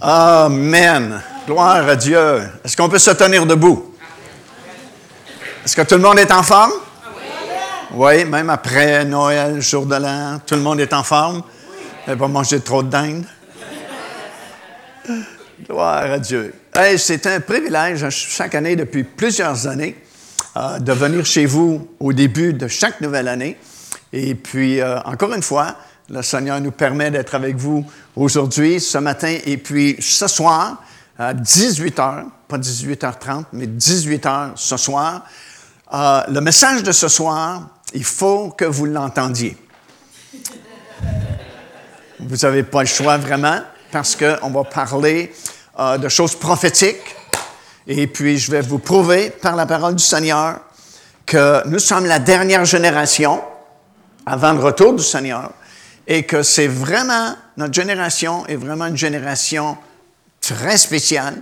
Amen. Gloire à Dieu. Est-ce qu'on peut se tenir debout? Est-ce que tout le monde est en forme? Oui, même après Noël, jour de l'an, tout le monde est en forme. Vous pas mangé trop de dinde. Gloire à Dieu. c'est un privilège chaque année, depuis plusieurs années, euh, de venir chez vous au début de chaque nouvelle année. Et puis, euh, encore une fois, le Seigneur nous permet d'être avec vous aujourd'hui, ce matin, et puis ce soir, à 18h, pas 18h30, mais 18h ce soir. Euh, le message de ce soir, il faut que vous l'entendiez. Vous n'avez pas le choix vraiment, parce qu'on va parler euh, de choses prophétiques. Et puis, je vais vous prouver par la parole du Seigneur que nous sommes la dernière génération avant le retour du Seigneur et que c'est vraiment, notre génération est vraiment une génération très spéciale,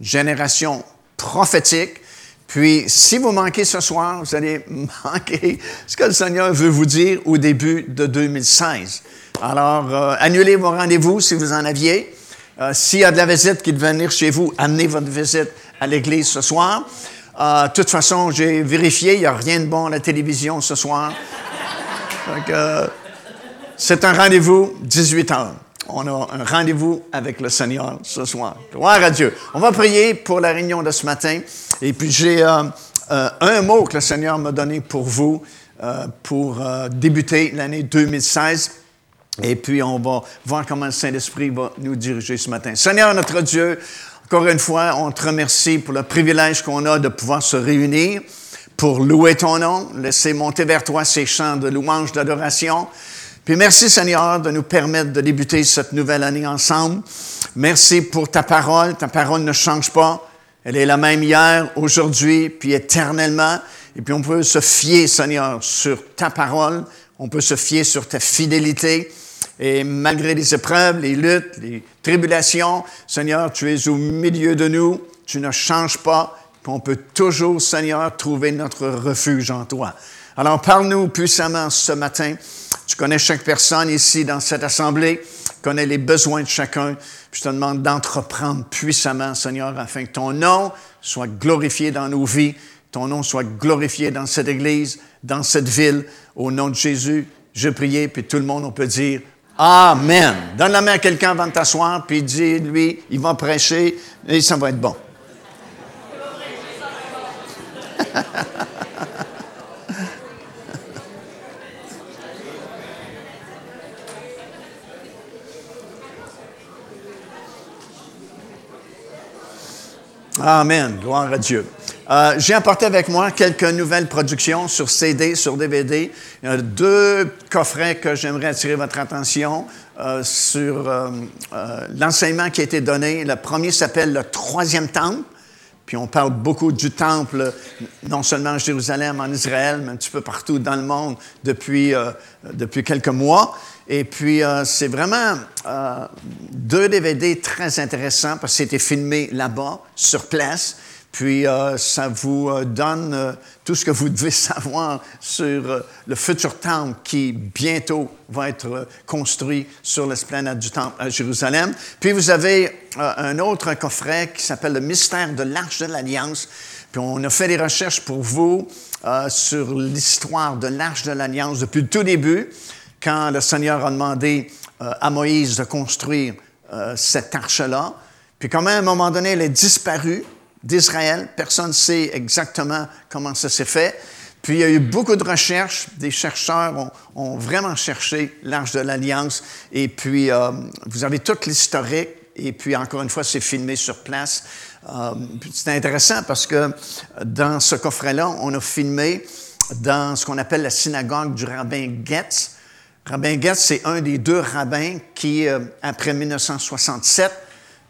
une génération prophétique. Puis, si vous manquez ce soir, vous allez manquer ce que le Seigneur veut vous dire au début de 2016. Alors, euh, annulez vos rendez-vous si vous en aviez. Euh, s'il y a de la visite qui devait venir chez vous, amenez votre visite à l'église ce soir. Euh, de toute façon, j'ai vérifié, il n'y a rien de bon à la télévision ce soir. c'est un rendez-vous 18 h On a un rendez-vous avec le Seigneur ce soir. Gloire à Dieu. On va prier pour la réunion de ce matin. Et puis j'ai euh, un mot que le Seigneur m'a donné pour vous pour débuter l'année 2016. Et puis, on va voir comment le Saint-Esprit va nous diriger ce matin. Seigneur notre Dieu, encore une fois, on te remercie pour le privilège qu'on a de pouvoir se réunir pour louer ton nom, laisser monter vers toi ces chants de louange, d'adoration. Puis merci Seigneur de nous permettre de débuter cette nouvelle année ensemble. Merci pour ta parole. Ta parole ne change pas. Elle est la même hier, aujourd'hui, puis éternellement. Et puis on peut se fier, Seigneur, sur ta parole. On peut se fier sur ta fidélité. Et malgré les épreuves, les luttes, les tribulations, Seigneur, tu es au milieu de nous, tu ne changes pas, on peut toujours, Seigneur, trouver notre refuge en toi. Alors parle-nous puissamment ce matin. Tu connais chaque personne ici dans cette assemblée, tu connais les besoins de chacun. je te demande d'entreprendre puissamment, Seigneur, afin que ton nom soit glorifié dans nos vies, ton nom soit glorifié dans cette église, dans cette ville. Au nom de Jésus, je prie, puis tout le monde, on peut dire Amen. Donne la main à quelqu'un avant de t'asseoir, puis dis-lui, il va prêcher et ça va être bon. Amen. Gloire à Dieu. Euh, j'ai apporté avec moi quelques nouvelles productions sur CD, sur DVD. Il y a deux coffrets que j'aimerais attirer votre attention euh, sur euh, l'enseignement qui a été donné. Le premier s'appelle le troisième temple. Puis on parle beaucoup du temple, non seulement à Jérusalem, en Israël, mais un petit peu partout dans le monde depuis, depuis quelques mois. Et puis, c'est vraiment deux DVD très intéressants parce que c'était filmé là-bas, sur place. Puis euh, ça vous euh, donne euh, tout ce que vous devez savoir sur le futur temple qui bientôt va être construit sur l'esplanade du temple à Jérusalem. Puis vous avez un autre coffret qui s'appelle le mystère de l'Arche de l'Alliance. Puis on a fait des recherches pour vous sur l'histoire de l'Arche de l'Alliance depuis le tout début, quand le Seigneur a demandé à Moïse de construire cette arche-là. Puis quand même, à un moment donné, elle est disparue d'Israël. Personne ne sait exactement comment ça s'est fait. Puis il y a eu beaucoup de recherches. Des chercheurs ont, vraiment cherché l'Arche de l'Alliance. Et puis, euh, vous avez toute l'historique. Et puis, encore une fois, c'est filmé sur place. Euh, c'est intéressant parce que dans ce coffret-là, on a filmé dans ce qu'on appelle la synagogue du rabbin Getz. Rabbin Getz, c'est un des deux rabbins qui, euh, après 1967,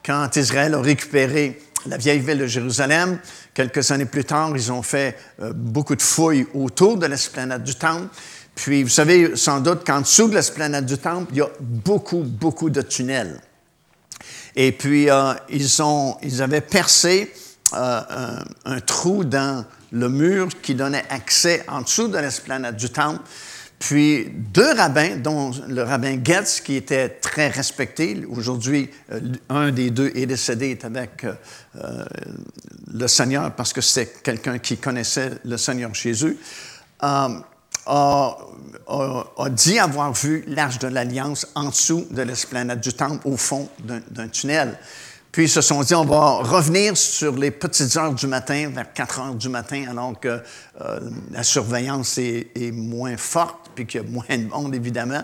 quand Israël a récupéré la vieille ville de Jérusalem. Quelques années plus tard, ils ont fait euh, beaucoup de fouilles autour de l'esplanade du Temple. Puis, vous savez sans doute qu'en dessous de l'esplanade du Temple, il y a beaucoup, beaucoup de tunnels. Et puis, euh, ils, ont, ils avaient percé euh, un, un, trou dans le mur qui donnait accès en dessous de l'esplanade du Temple. Puis deux rabbins, dont le rabbin Getz, qui était très respecté, aujourd'hui euh, un des deux est décédé, avec euh, euh, le Seigneur parce que c'est quelqu'un qui connaissait le Seigneur Jésus, a, a, dit avoir vu l'arche de l'Alliance en dessous de l'esplanade du Temple, au fond d'un tunnel. Puis ils se sont dit, on va revenir sur les petites heures du matin, vers 4 heures du matin, alors que euh, la surveillance est, moins forte, puis qu'il y a moins de monde, évidemment.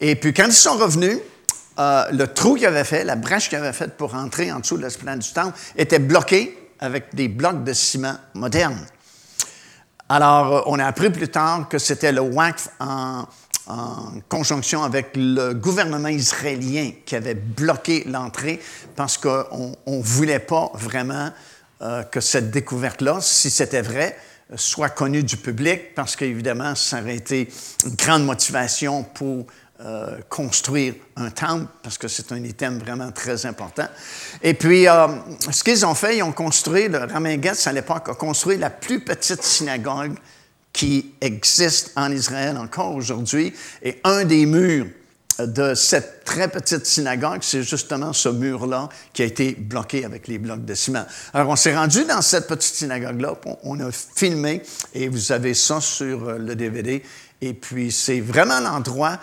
Et puis quand ils sont revenus, euh, le trou qu'ils avaient fait, la brèche qu'ils avaient faite pour entrer en dessous de l'esplanade du temple, était bloqué avec des blocs de ciment modernes. Alors, euh, on a appris plus tard que c'était le WACF en en conjonction avec le gouvernement israélien qui avait bloqué l'entrée parce qu'on ne voulait pas vraiment euh, que cette découverte-là, si c'était vrai, soit connue du public parce qu'évidemment, ça aurait été une grande motivation pour euh, construire un temple, parce que c'est un item vraiment très important. Et puis, euh, ce qu'ils ont fait, ils ont construit, le Ramin à l'époque a construit la plus petite synagogue qui existe en Israël encore aujourd'hui. Et un des murs de cette très petite synagogue, c'est justement ce mur-là qui a été bloqué avec les blocs de ciment. Alors, on s'est rendu dans cette petite synagogue-là, on a filmé, et vous avez ça sur euh, le DVD. Et puis, c'est vraiment l'endroit,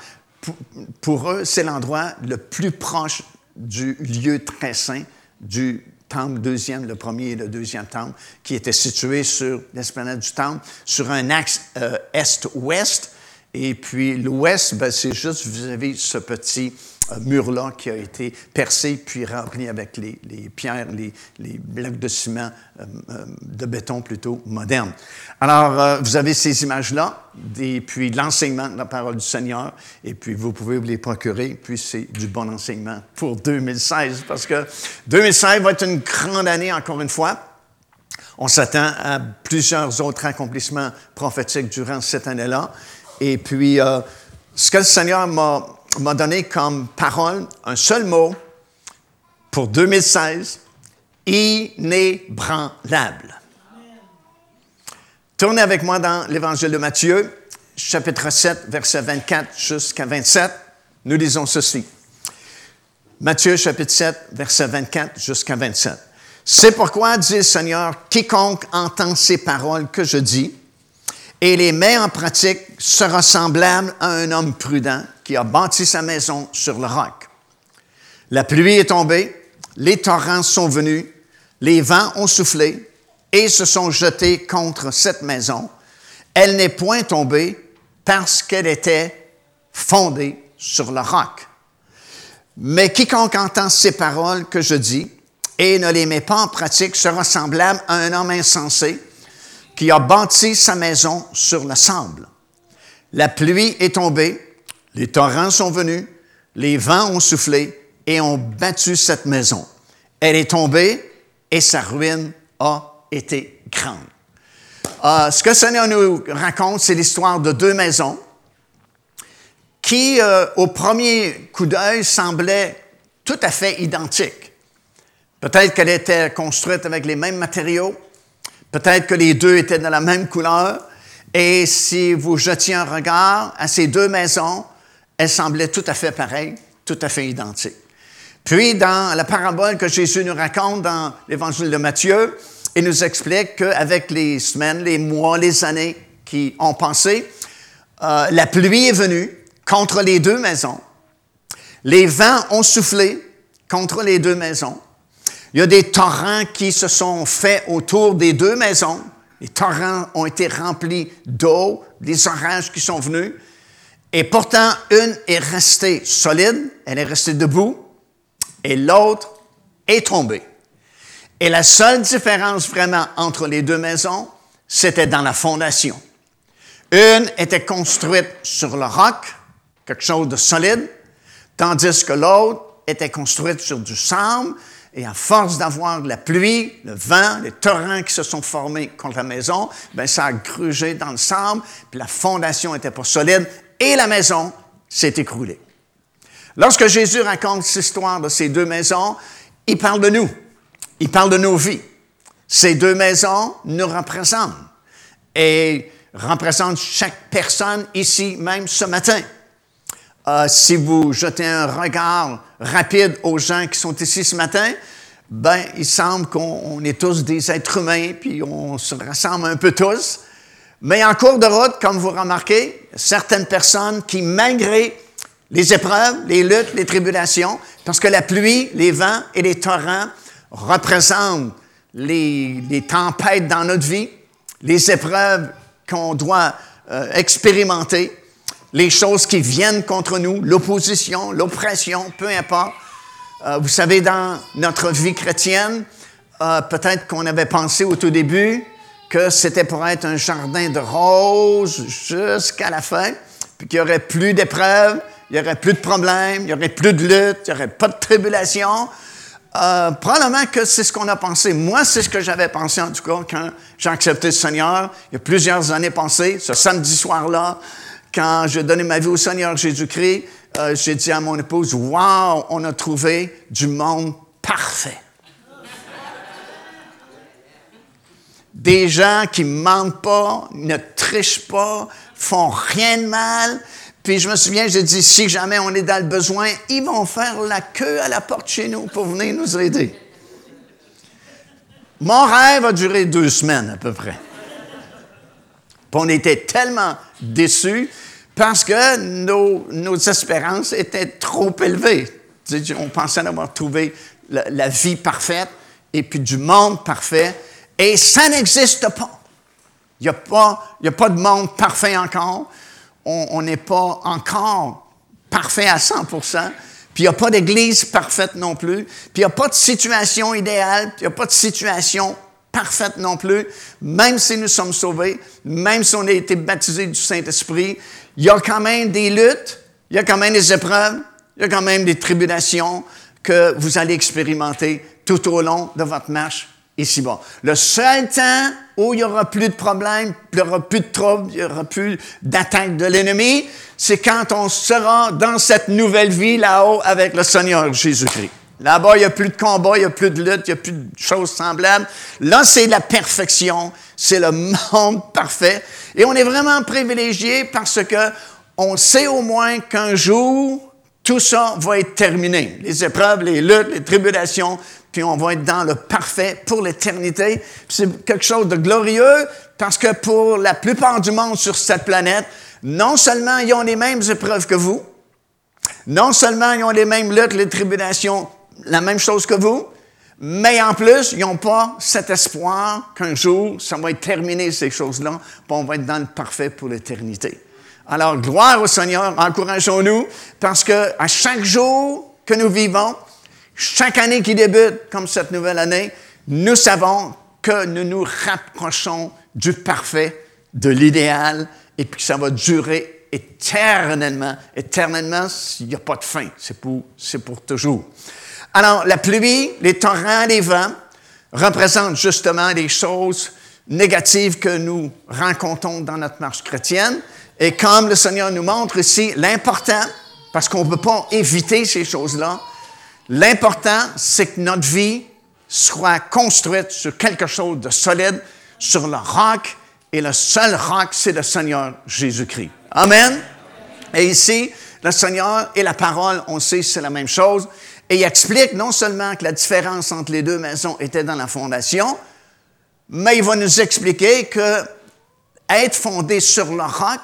pour, eux, c'est l'endroit le plus proche du lieu très saint du temple deuxième, le premier et le deuxième temple, qui était situé sur l'esplanade du temple, sur un axe euh, est-ouest. Et puis l'ouest, ben, c'est juste, vous avez ce petit mur-là qui a été percé puis rempli avec les, pierres, les, blocs de ciment, euh, euh, de béton plutôt moderne. Alors, vous avez ces images-là, et puis l'enseignement de la parole du Seigneur, et puis vous pouvez vous les procurer, puis c'est du bon enseignement pour 2016, parce que 2016 va être une grande année encore une fois. On s'attend à plusieurs autres accomplissements prophétiques durant cette année-là. Et puis, ce que le Seigneur m'a m'a donné comme parole un seul mot pour 2016, inébranlable. Tournez avec moi dans l'Évangile de Matthieu, chapitre 7, verset 24 jusqu'à 27. Nous lisons ceci. Matthieu, chapitre 7, verset 24 jusqu'à 27. C'est pourquoi, dit le Seigneur, quiconque entend ces paroles que je dis et les met en pratique sera semblable à un homme prudent qui a bâti sa maison sur le roc. La pluie est tombée, les torrents sont venus, les vents ont soufflé et se sont jetés contre cette maison. Elle n'est point tombée parce qu'elle était fondée sur le roc. Mais quiconque entend ces paroles que je dis et ne les met pas en pratique sera semblable à un homme insensé qui a bâti sa maison sur le sable. La pluie est tombée, les torrents sont venus, les vents ont soufflé et ont battu cette maison. Elle est tombée et sa ruine a été grande. Euh, ce que Seigneur nous raconte, c'est l'histoire de deux maisons qui, euh, au premier coup d'œil, semblaient tout à fait identiques. Peut-être qu'elle était construite avec les mêmes matériaux, peut-être que les deux étaient de la même couleur, et si vous jetiez un regard à ces deux maisons, elles semblaient tout à fait pareilles, tout à fait identiques. Puis, dans la parabole que Jésus nous raconte dans l'Évangile de Matthieu, il nous explique qu'avec les semaines, les mois, les années qui ont passé, euh, la pluie est venue contre les deux maisons. Les vents ont soufflé contre les deux maisons. Il y a des torrents qui se sont faits autour des deux maisons. Les torrents ont été remplis d'eau, des orages qui sont venus. Et pourtant, une est restée solide, elle est restée debout, et l'autre est tombée. Et la seule différence vraiment entre les deux maisons, c'était dans la fondation. Une était construite sur le roc, quelque chose de solide, tandis que l'autre était construite sur du sable, et à force d'avoir la pluie, le vent, les torrents qui se sont formés contre la maison, ben ça a grugé dans le sable, puis la fondation n'était pas solide, et la maison s'est écroulée. Lorsque Jésus raconte cette histoire de ces deux maisons, il parle de nous. Il parle de nos vies. Ces deux maisons nous représentent. Et représente chaque personne ici, même ce matin. Euh, si vous jetez un regard rapide aux gens qui sont ici ce matin, ben, il semble qu'on est tous des êtres humains, puis on se ressemble un peu tous. Mais en cours de route, comme vous remarquez, certaines personnes qui, malgré les épreuves, les luttes, les tribulations, parce que la pluie, les vents et les torrents représentent les, tempêtes dans notre vie, les épreuves qu'on doit euh, expérimenter, les choses qui viennent contre nous, l'opposition, l'oppression, peu importe. Euh, vous savez, dans notre vie chrétienne, euh, peut-être qu'on avait pensé au tout début que c'était pour être un jardin de roses jusqu'à la fin, puis qu'il n'y aurait plus d'épreuves, il n'y aurait plus de problèmes, il n'y aurait plus de lutte, il n'y aurait pas de tribulation. Euh, probablement que c'est ce qu'on a pensé. Moi, c'est ce que j'avais pensé en tout cas quand j'ai accepté le Seigneur. Il y a plusieurs années passées, ce samedi soir-là, quand j'ai donné ma vie au Seigneur Jésus-Christ, euh, j'ai dit à mon épouse, Wow, on a trouvé du monde parfait. Des gens qui mentent pas, ne trichent pas, font rien de mal. Puis je me souviens, j'ai dit, si jamais on est dans le besoin, ils vont faire la queue à la porte chez nous pour venir nous aider. Mon rêve a duré deux semaines à peu près. On était tellement déçus parce que nos, espérances étaient trop élevées. On pensait avoir trouvé la, vie parfaite et puis du monde parfait, et ça n'existe pas. Il n'y a, pas, a pas de monde parfait encore. On n'est pas encore parfait à 100% puis il n'y a pas d'église parfaite non plus. Puis il n'y a pas de situation idéale. Puis il n'y a pas de situation parfaite non plus. Même si nous sommes sauvés, même si on a été baptisés du Saint-Esprit, il y a quand même des luttes, il y a quand même des épreuves, il y a quand même des tribulations que vous allez expérimenter tout au long de votre marche ici-bas. Le seul temps où il n'y aura plus de problèmes, il n'y aura plus de troubles, il n'y aura plus d'attaque de l'ennemi, c'est quand on sera dans cette nouvelle vie là-haut avec le Seigneur Jésus-Christ. Là-bas, il n'y a plus de combat, il n'y a plus de lutte, il n'y a plus de choses semblables. Là, c'est la perfection, c'est le monde parfait. Et on est vraiment privilégié parce que on sait au moins qu'un jour, tout ça va être terminé. Les épreuves, les luttes, les tribulations, puis on va être dans le parfait pour l'éternité. C'est quelque chose de glorieux parce que pour la plupart du monde sur cette planète, non seulement ils ont les mêmes épreuves que vous, non seulement ils ont les mêmes luttes, les tribulations la même chose que vous, mais en plus, ils n'ont pas cet espoir qu'un jour, ça va être terminé, ces choses-là, puis on va être dans le parfait pour l'éternité. Alors, gloire au Seigneur, encourageons-nous, parce que à chaque jour que nous vivons, chaque année qui débute, comme cette nouvelle année, nous savons que nous nous rapprochons du parfait, de l'idéal, et puis que ça va durer éternellement. Éternellement, il n'y a pas de fin. C'est pour, c'est pour toujours. Alors, la pluie, les torrents, les vents représentent justement des choses négatives que nous rencontrons dans notre marche chrétienne. Et comme le Seigneur nous montre ici, l'important, parce qu'on ne peut pas éviter ces choses-là, l'important, c'est que notre vie soit construite sur quelque chose de solide, sur le roc, et le seul roc, c'est le Seigneur Jésus-Christ. Amen. Et ici, le Seigneur et la parole, on sait c'est la même chose. Et il explique non seulement que la différence entre les deux maisons était dans la fondation, mais il va nous expliquer que être fondé sur le roc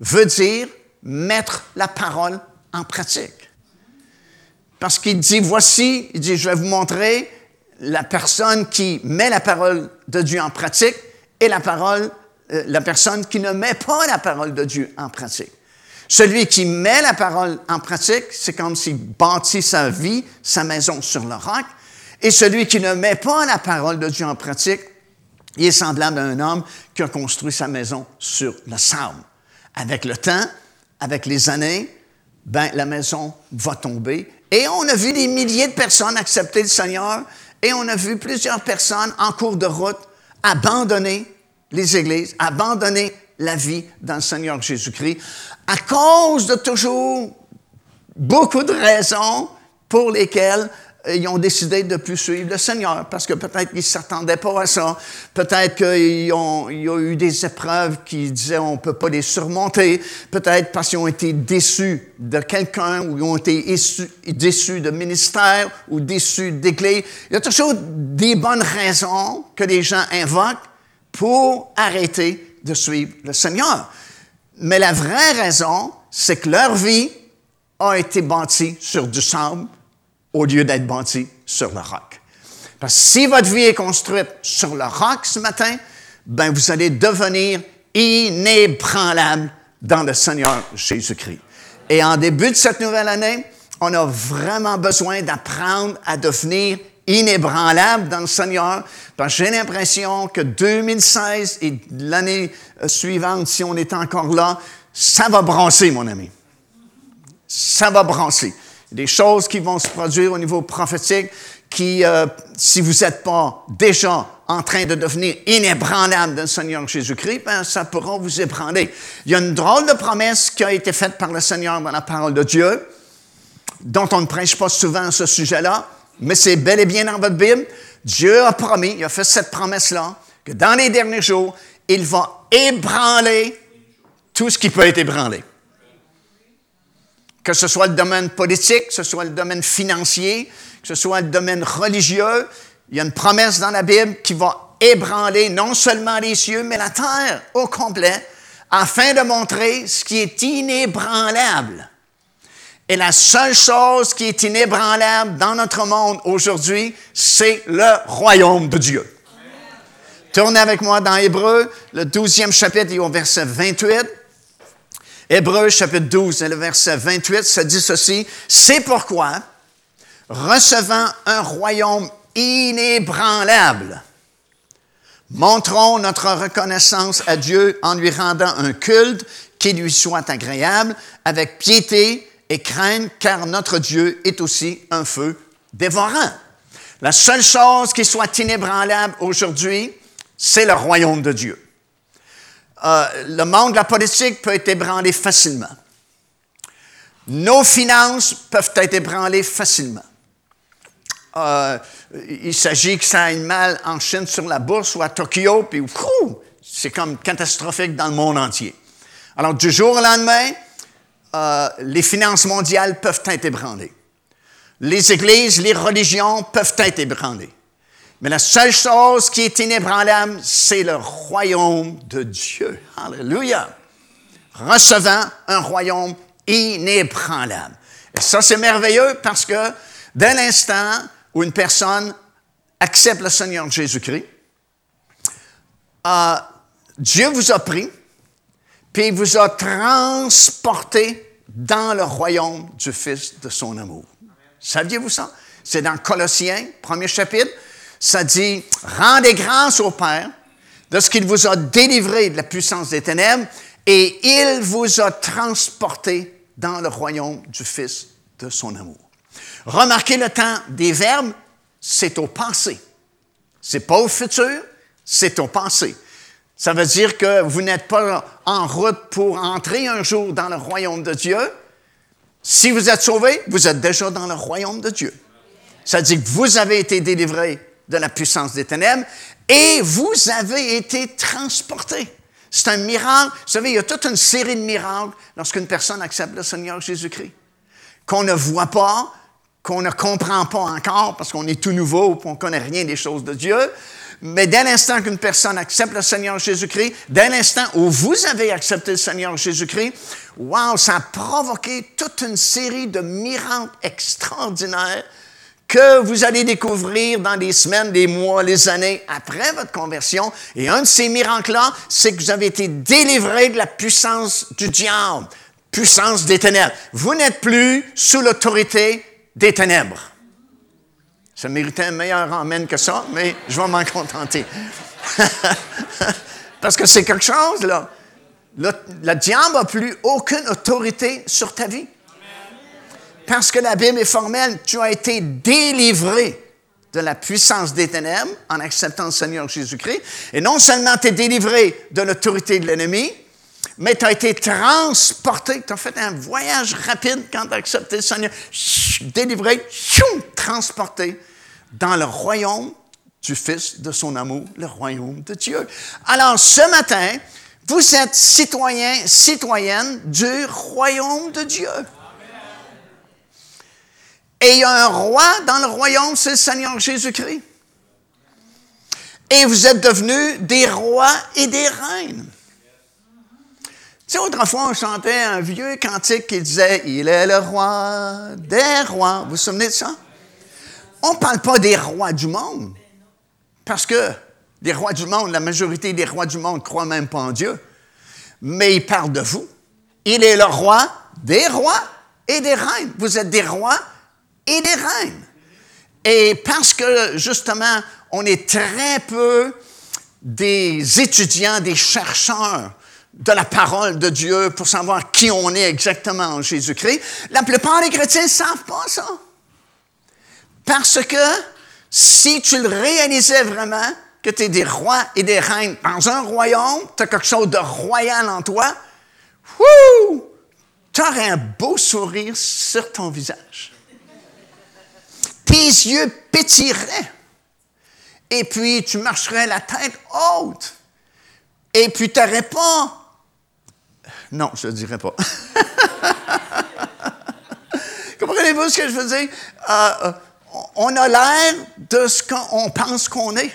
veut dire mettre la parole en pratique. Parce qu'il dit, voici, il dit, je vais vous montrer la personne qui met la parole de Dieu en pratique et la parole, euh, la personne qui ne met pas la parole de Dieu en pratique. Celui qui met la parole en pratique, c'est comme s'il bâtit sa vie, sa maison sur le roc. Et celui qui ne met pas la parole de Dieu en pratique, il est semblable à un homme qui a construit sa maison sur le sable. Avec le temps, avec les années, ben, la maison va tomber. Et on a vu des milliers de personnes accepter le Seigneur et on a vu plusieurs personnes en cours de route abandonner les églises, abandonner la vie dans le Seigneur Jésus-Christ à cause de toujours beaucoup de raisons pour lesquelles ils ont décidé de plus suivre le Seigneur parce que peut-être qu'ils ne s'attendaient pas à ça. Peut-être qu'il ont, a eu des épreuves qui disaient on ne peut pas les surmonter. Peut-être parce qu'ils ont été déçus de quelqu'un ou ils ont été déçus de ministère ou déçus d'église. Il y a toujours des bonnes raisons que les gens invoquent pour arrêter de suivre le Seigneur. Mais la vraie raison, c'est que leur vie a été bâtie sur du sable au lieu d'être bâti sur le roc. Parce que si votre vie est construite sur le roc ce matin, ben vous allez devenir inébranlable dans le Seigneur Jésus-Christ. Et en début de cette nouvelle année, on a vraiment besoin d'apprendre à devenir inébranlable dans le Seigneur, parce que j'ai l'impression que 2016 et l'année euh, suivante, si on est encore là, ça va brasser, mon ami. Ça va brasser des choses qui vont se produire au niveau prophétique qui, euh, si vous n'êtes pas déjà en train de devenir inébranlable dans le Seigneur Jésus-Christ, ben, ça pourra vous ébranler. Il y a une drôle de promesse qui a été faite par le Seigneur dans la parole de Dieu, dont on ne prêche pas souvent ce sujet-là, mais c'est bel et bien dans votre Bible. Dieu a promis, il a fait cette promesse-là, que dans les derniers jours, il va ébranler tout ce qui peut être ébranlé que ce soit le domaine politique, que ce soit le domaine financier, que ce soit le domaine religieux, il y a une promesse dans la Bible qui va ébranler non seulement les cieux, mais la terre au complet, afin de montrer ce qui est inébranlable. Et la seule chose qui est inébranlable dans notre monde aujourd'hui, c'est le royaume de Dieu. Tournez avec moi dans Hébreu, le douzième chapitre et au verset 28. Hébreu chapitre 12 et le verset 28, ça dit ceci, c'est pourquoi, recevant un royaume inébranlable, montrons notre reconnaissance à Dieu en lui rendant un culte qui lui soit agréable, avec piété et crainte, car notre Dieu est aussi un feu dévorant. La seule chose qui soit inébranlable aujourd'hui, c'est le royaume de Dieu. Euh, le monde de la politique peut être ébranlé facilement. Nos finances peuvent être ébranlées facilement. Euh, il s'agit que ça aille mal en Chine sur la bourse ou à Tokyo, puis c'est comme catastrophique dans le monde entier. Alors, du jour au lendemain, euh, les finances mondiales peuvent être ébranlées. Les églises, les religions peuvent être ébranlées. Mais la seule chose qui est inébranlable, c'est le royaume de Dieu. Alléluia. Recevant un royaume inébranlable. Et ça, c'est merveilleux parce que dès l'instant où une personne accepte le Seigneur Jésus-Christ, euh, Dieu vous a pris, puis il vous a transporté dans le royaume du Fils de son amour. Saviez-vous ça? C'est dans Colossiens, premier chapitre, ça dit, rendez grâce au Père de ce qu'il vous a délivré de la puissance des ténèbres et il vous a transporté dans le royaume du Fils de son amour. Remarquez le temps des verbes, c'est au passé. C'est pas au futur, c'est au passé. Ça veut dire que vous n'êtes pas en route pour entrer un jour dans le royaume de Dieu. Si vous êtes sauvé, vous êtes déjà dans le royaume de Dieu. Ça dit que vous avez été délivré de la puissance des ténèbres et vous avez été transportés. C'est un miracle. Vous savez, il y a toute une série de miracles lorsqu'une personne accepte le Seigneur Jésus-Christ. Qu'on ne voit pas, qu'on ne comprend pas encore parce qu'on est tout nouveau, qu'on ne connaît rien des choses de Dieu. Mais dès l'instant qu'une personne accepte le Seigneur Jésus-Christ, dès l'instant où vous avez accepté le Seigneur Jésus-Christ, wow, ça a provoqué toute une série de miracles extraordinaires que vous allez découvrir dans les semaines, les mois, les années après votre conversion. Et un de ces miracles-là, c'est que vous avez été délivré de la puissance du diable, puissance des ténèbres. Vous n'êtes plus sous l'autorité des ténèbres. Ça méritait un meilleur amène que ça, mais je vais m'en contenter. Parce que c'est quelque chose, là. Le, le diable n'a plus aucune autorité sur ta vie parce que la Bible est formelle, tu as été délivré de la puissance des ténèbres en acceptant le Seigneur Jésus-Christ. Et non seulement tu es délivré de l'autorité de l'ennemi, mais tu as été transporté, tu as fait un voyage rapide quand tu as accepté le Seigneur, délivré, transporté dans le royaume du Fils de son amour, le royaume de Dieu. Alors ce matin, vous êtes citoyens, citoyennes du royaume de Dieu. Et il y a un roi dans le royaume, c'est le Seigneur Jésus-Christ. Et vous êtes devenus des rois et des reines. Tu sais, autrefois, on chantait un vieux cantique qui disait Il est le roi des rois. Vous vous souvenez de ça? On ne parle pas des rois du monde. Parce que des rois du monde, la majorité des rois du monde ne croient même pas en Dieu. Mais il parle de vous. Il est le roi des rois et des reines. Vous êtes des rois et des reines. Et parce que, justement, on est très peu des étudiants, des chercheurs de la parole de Dieu pour savoir qui on est exactement en Jésus-Christ, la plupart des chrétiens ne savent pas ça. Parce que si tu le réalisais vraiment, que tu es des rois et des reines dans un royaume, tu as quelque chose de royal en toi, tu aurais un beau sourire sur ton visage. Tes yeux pétilleraient. Et puis, tu marcherais la tête haute. Et puis, tu n'aurais pas... Non, je ne dirais pas. Comprenez-vous ce que je veux dire? Euh, euh, on a l'air de ce qu'on pense qu'on est.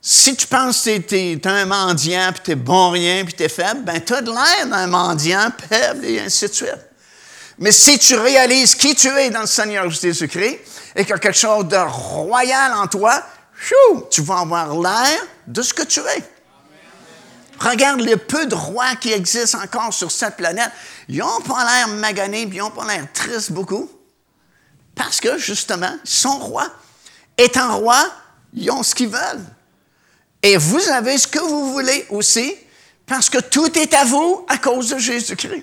Si tu penses que tu es, un mendiant, puis tu es bon rien, puis tu es faible, ben tu as de l'air d'un mendiant, faible, et ainsi de suite. Mais si tu réalises qui tu es dans le Seigneur Jésus-Christ et qu'il y a quelque chose de royal en toi, tu vas avoir l'air de ce que tu es. Regarde les peu de rois qui existent encore sur cette planète. Ils n'ont pas l'air maganés, puis ils n'ont pas l'air tristes beaucoup. Parce que, justement, ils sont rois. Étant rois, ils ont ce qu'ils veulent. Et vous avez ce que vous voulez aussi, parce que tout est à vous à cause de Jésus-Christ.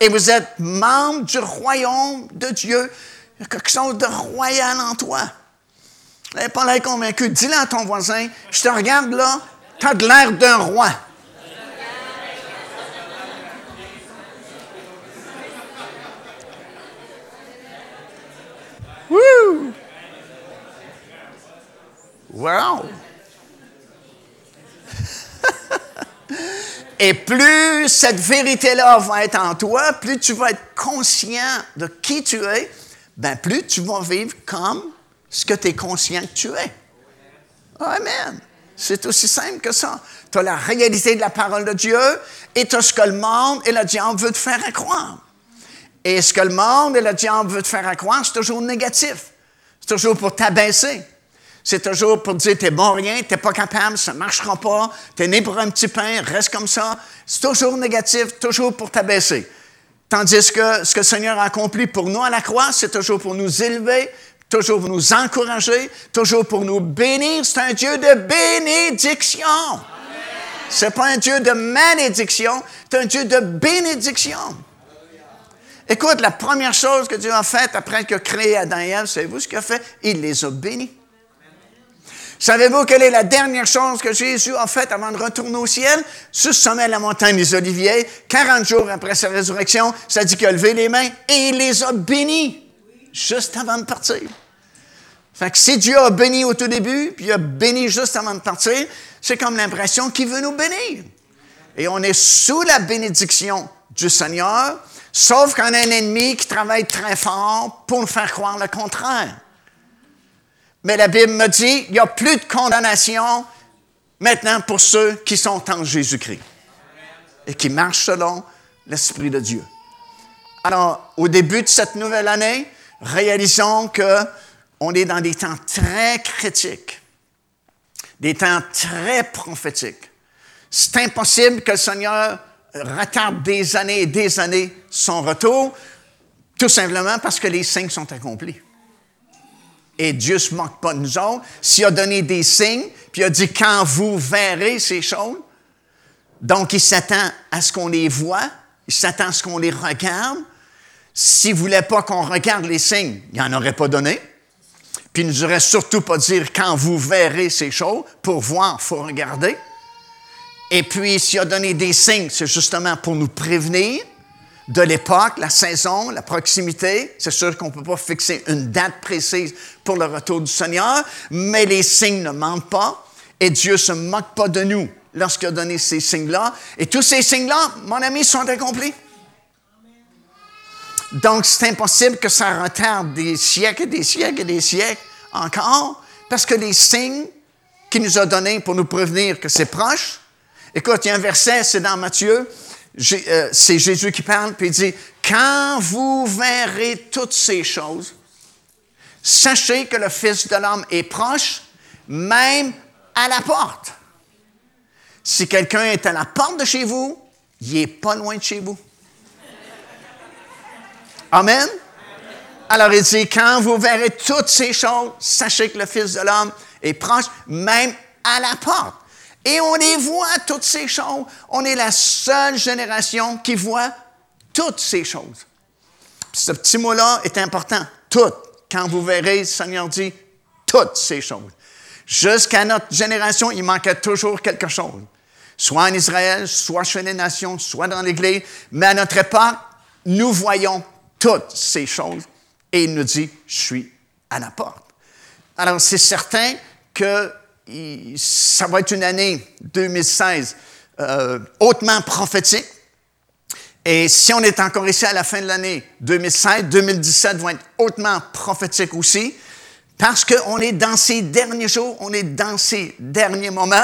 Et vous êtes membre du royaume de Dieu. Il y a quelque chose de royal en toi. Pas l'air convaincu. Dis-le à ton voisin, je te regarde là, tu as de l'air d'un roi. Woo! Wow! Et plus cette vérité-là va être en toi, plus tu vas être conscient de qui tu es, ben plus tu vas vivre comme ce que tu es conscient que tu es. Amen. C'est aussi simple que ça. Tu as la réalité de la parole de Dieu et tu as ce que le monde et le diable veulent te faire croire. Et ce que le monde et le diable veulent te faire croire, c'est toujours négatif. C'est toujours pour t'abaisser. C'est toujours pour dire, t'es bon rien, t'es pas capable, ça marchera pas, t'es né pour un petit pain, reste comme ça. C'est toujours négatif, toujours pour t'abaisser. Tandis que ce que le Seigneur a accompli pour nous à la croix, c'est toujours pour nous élever, toujours pour nous encourager, toujours pour nous bénir. C'est un Dieu de bénédiction. C'est pas un Dieu de malédiction, c'est un Dieu de bénédiction. Écoute, la première chose que Dieu a faite après qu'il a créé Adam et Ève, savez-vous ce qu'il a fait? Il les a bénis. Savez-vous quelle est la dernière chose que Jésus a faite avant de retourner au ciel? Sur le sommet de la montagne des Oliviers, 40 jours après sa résurrection, ça dit qu'il a levé les mains et il les a bénis juste avant de partir. Fait que si Dieu a béni au tout début, puis il a béni juste avant de partir, c'est comme l'impression qu'il veut nous bénir. Et on est sous la bénédiction du Seigneur, Sauf qu'on a un ennemi qui travaille très fort pour nous faire croire le contraire. Mais la Bible me dit, il n'y a plus de condamnation maintenant pour ceux qui sont en Jésus-Christ et qui marchent selon l'Esprit de Dieu. Alors, au début de cette nouvelle année, réalisons que on est dans des temps très critiques, des temps très prophétiques. C'est impossible que le Seigneur retarde des années et des années son retour, tout simplement parce que les signes sont accomplis. Et Dieu ne se moque pas de nous autres. S'il a donné des signes, puis il a dit quand vous verrez ces choses, donc il s'attend à ce qu'on les voit, il s'attend à ce qu'on les regarde. S'il ne voulait pas qu'on regarde les signes, il n'en aurait pas donné. Puis il ne nous aurait surtout pas dire quand vous verrez ces choses. Pour voir, il faut regarder. Et puis, s'il a donné des signes, c'est justement pour nous prévenir de l'époque, la saison, la proximité. C'est sûr qu'on ne peut pas fixer une date précise pour le retour du Seigneur, mais les signes ne mentent pas et Dieu ne se moque pas de nous lorsqu'il a donné ces signes-là. Et tous ces signes-là, mon ami, sont accomplis. Donc, c'est impossible que ça retarde des siècles et des siècles et des siècles encore, parce que les signes qu'il nous a donnés pour nous prévenir que c'est proche. Écoute, il y a un verset, c'est dans Matthieu, c'est Jésus qui parle, puis il dit, quand vous verrez toutes ces choses, sachez que le Fils de l'homme est proche, même à la porte. Si quelqu'un est à la porte de chez vous, il n'est pas loin de chez vous. Amen. Alors il dit, quand vous verrez toutes ces choses, sachez que le Fils de l'homme est proche, même à la porte. Et on les voit, toutes ces choses. On est la seule génération qui voit toutes ces choses. ce petit mot-là est important. Toutes. Quand vous verrez, le Seigneur dit toutes ces choses. Jusqu'à notre génération, il manquait toujours quelque chose. Soit en Israël, soit chez les nations, soit dans l'Église. Mais à notre époque, nous voyons toutes ces choses. Et il nous dit, je suis à la porte. Alors, c'est certain que ça va être une année 2016 euh, hautement prophétique. Et si on est encore ici à la fin de l'année 2016, 2017 vont être hautement prophétiques aussi, parce qu'on est dans ces derniers jours, on est dans ces derniers moments.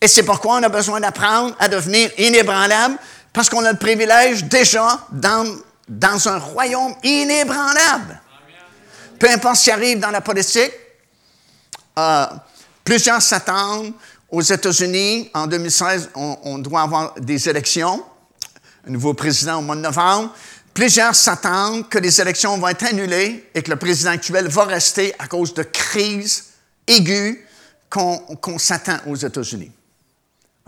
Et c'est pourquoi on a besoin d'apprendre à devenir inébranlable, parce qu'on a le privilège déjà dans, dans un royaume inébranlable. Peu importe ce qui arrive dans la politique, euh, Plusieurs s'attendent aux États-Unis. En 2016, on, doit avoir des élections, un nouveau président au mois de novembre. Plusieurs s'attendent que les élections vont être annulées et que le président actuel va rester à cause de crises aiguës qu'on s'attend aux États-Unis.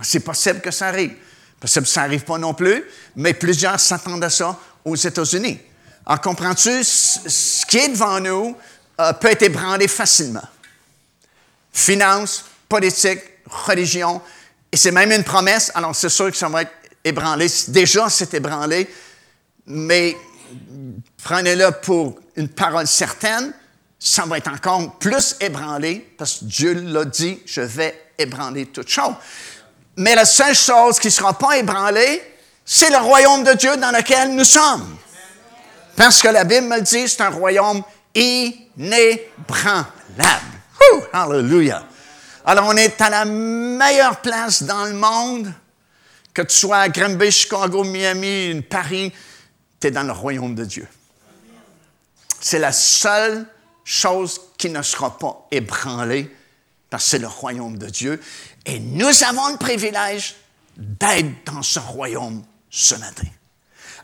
C'est possible que ça arrive. Possible que ça n'arrive pas non plus, mais plusieurs s'attendent à ça aux États-Unis. Alors, comprends-tu, ce qui est devant nous euh, peut être ébranlé facilement finances, politique, religion. Et c'est même une promesse. Alors, c'est sûr que ça va être ébranlé. Déjà, c'est ébranlé. Mais prenez-le pour une parole certaine. Ça va être encore plus ébranlé parce que Dieu l'a dit, je vais ébranler toute chose. Mais la seule chose qui ne sera pas ébranlée, c'est le royaume de Dieu dans lequel nous sommes. Parce que la Bible me dit, c'est un royaume inébranlable. Hallelujah. Alors, on est à la meilleure place dans le monde, que tu sois à Granby, Chicago, Miami, Paris, tu es dans le royaume de Dieu. C'est la seule chose qui ne sera pas ébranlée, parce que c'est le royaume de Dieu. Et nous avons le privilège d'être dans ce royaume ce matin.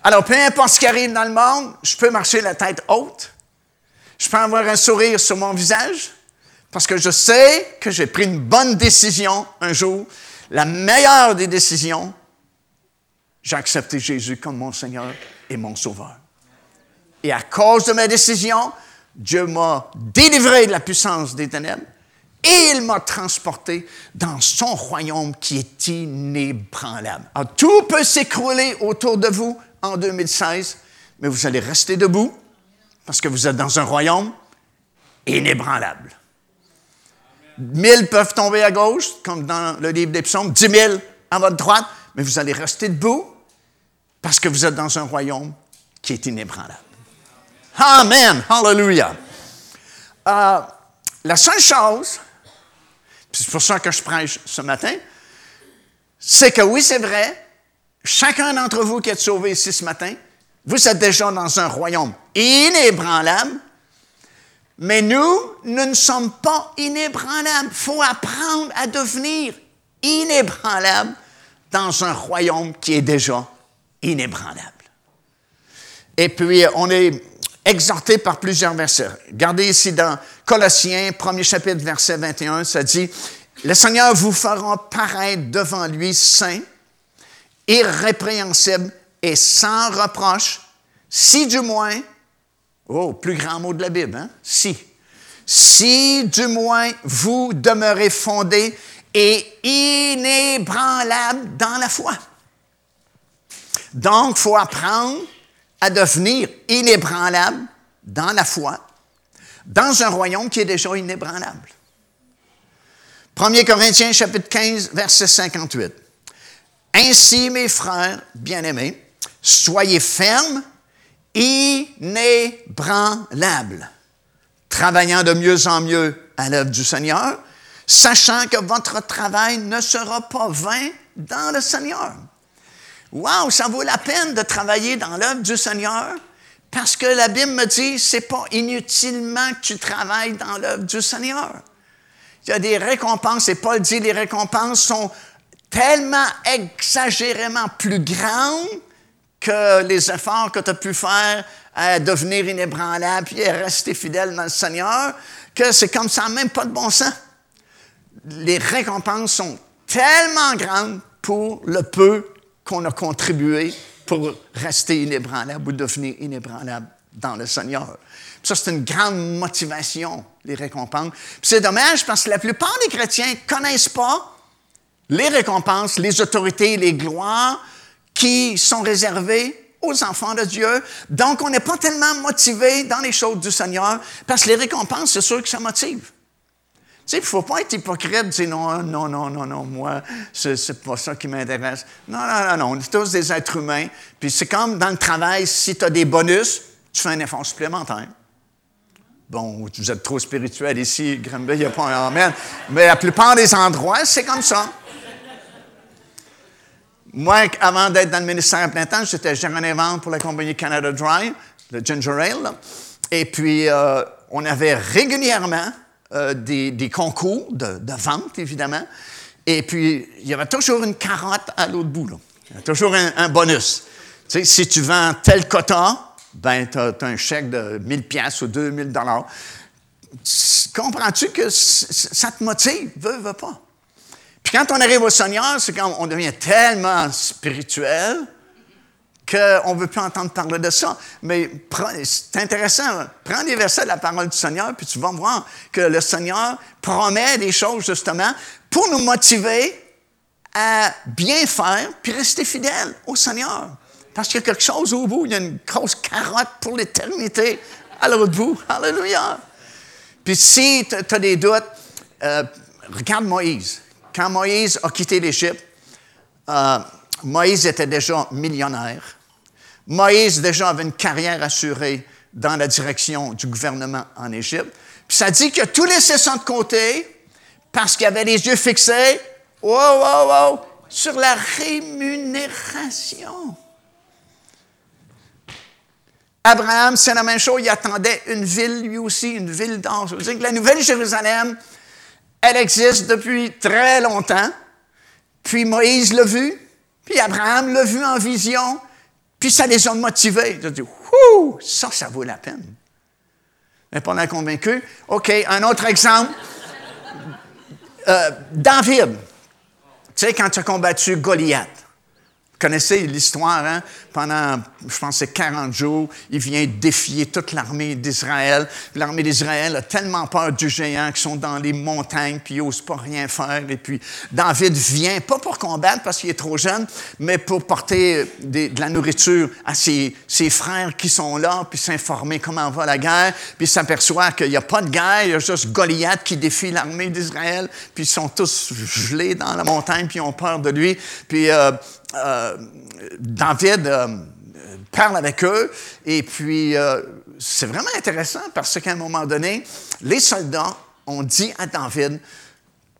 Alors, peu importe ce qui arrive dans le monde, je peux marcher la tête haute, je peux avoir un sourire sur mon visage, parce que je sais que j'ai pris une bonne décision un jour, la meilleure des décisions. J'ai accepté Jésus comme mon Seigneur et mon Sauveur. Et à cause de ma décision, Dieu m'a délivré de la puissance des ténèbres et il m'a transporté dans son royaume qui est inébranlable. Alors, tout peut s'écrouler autour de vous en 2016, mais vous allez rester debout parce que vous êtes dans un royaume inébranlable. Mille peuvent tomber à gauche, comme dans le livre des psaumes, dix mille à votre droite, mais vous allez rester debout parce que vous êtes dans un royaume qui est inébranlable. Amen. Hallelujah. Euh, la seule chose, c'est pour ça que je prêche ce matin, c'est que oui, c'est vrai, chacun d'entre vous qui êtes sauvé ici ce matin, vous êtes déjà dans un royaume inébranlable, mais nous, nous ne sommes pas inébranlables. Il faut apprendre à devenir inébranlables dans un royaume qui est déjà inébranlable. Et puis, on est exhorté par plusieurs versets. Regardez ici dans Colossiens, premier chapitre, verset 21, ça dit, Le Seigneur vous fera paraître devant lui saint, irrépréhensible et sans reproche, si du moins Oh, plus grand mot de la Bible, hein? Si. Si du moins vous demeurez fondés et inébranlable dans la foi. Donc, il faut apprendre à devenir inébranlable dans la foi, dans un royaume qui est déjà inébranlable. 1 Corinthiens chapitre 15, verset 58. Ainsi, mes frères bien-aimés, soyez fermes, inébranlables, travaillant de mieux en mieux à l'œuvre du Seigneur, sachant que votre travail ne sera pas vain dans le Seigneur. Wow, ça vaut la peine de travailler dans l'œuvre du Seigneur parce que la Bible me dit, c'est pas inutilement que tu travailles dans l'œuvre du Seigneur. Il y a des récompenses, et Paul dit, les récompenses sont tellement exagérément plus grandes que les efforts que tu as pu faire à devenir inébranlable et à rester fidèle dans le Seigneur, que c'est comme ça, même pas de bon sens. Les récompenses sont tellement grandes pour le peu qu'on a contribué pour rester inébranlable ou devenir inébranlable dans le Seigneur. Ça, c'est une grande motivation, les récompenses. c'est dommage parce que la plupart des chrétiens ne connaissent pas les récompenses, les autorités, les gloires qui sont réservées aux enfants de Dieu. Donc, on n'est pas tellement motivé dans les choses du Seigneur parce que les récompenses, c'est sûr que ça motive. Tu sais, il ne faut pas être hypocrite, dire non, non, non, non, non, moi, c'est pas ça qui m'intéresse. Non, non, non, non, on est tous des êtres humains. Puis c'est comme dans le travail, si tu as des bonus, tu fais un effort supplémentaire. Bon, vous êtes trop spirituel ici, Granby, il n'y a pas un amen. Mais la plupart des endroits, c'est comme ça. Moi, avant d'être dans le ministère à plein temps, j'étais gérant des ventes pour la compagnie Canada Dry, le Ginger Ale. Et puis, euh, on avait régulièrement euh, des, concours de, vente, évidemment. Et puis, il y avait toujours une carotte à l'autre bout. Il y avait toujours un, bonus. Tu sais, si tu vends tel quota, ben, tu as, un chèque de 1000 pièces ou 2000 dollars. Comprends-tu que ça te motive? Veux, veux pas. Puis quand on arrive au Seigneur, c'est quand on devient tellement spirituel qu'on ne veut plus entendre parler de ça. Mais c'est intéressant. Prends des versets de la parole du Seigneur, puis tu vas voir que le Seigneur promet des choses justement pour nous motiver à bien faire, puis rester fidèle au Seigneur. Parce qu'il y a quelque chose au bout, il y a une grosse carotte pour l'éternité à l'autre bout. Alléluia. Puis si tu as des doutes, euh, regarde Moïse. Quand Moïse a quitté l'Égypte, euh, Moïse était déjà millionnaire. Moïse déjà avait une carrière assurée dans la direction du gouvernement en Égypte. Puis ça dit a tout laissé ça de côté parce qu'il avait les yeux fixés, wow, wow, wow, sur la rémunération. Abraham, c'est la même chose, il attendait une ville, lui aussi, une ville d'or. Que la Nouvelle Jérusalem, elle existe depuis très longtemps. Puis Moïse l'a vu, puis Abraham l'a vu en vision, puis ça les a motivés. Ils ont dit, Ouh, ça, ça vaut la peine. Mais pas convaincu. OK, un autre exemple. Euh, David, tu sais, quand tu as combattu Goliath, connaissez l'histoire, hein? Pendant, je pense, c'est 40 jours, il vient défier toute l'armée d'Israël. L'armée d'Israël a tellement peur du géant qui sont dans les montagnes, puis ils n'osent pas rien faire. Et puis, David vient, pas pour combattre parce qu'il est trop jeune, mais pour porter de la nourriture à ses, frères qui sont là, puis s'informer comment va la guerre. Puis s'aperçoit qu'il n'y a pas de guerre, il y a juste Goliath qui défie l'armée d'Israël, puis ils sont tous gelés dans la montagne, puis ils ont peur de lui. Puis, euh, euh, David euh, parle avec eux et puis euh, c'est vraiment intéressant parce qu'à un moment donné, les soldats ont dit à David,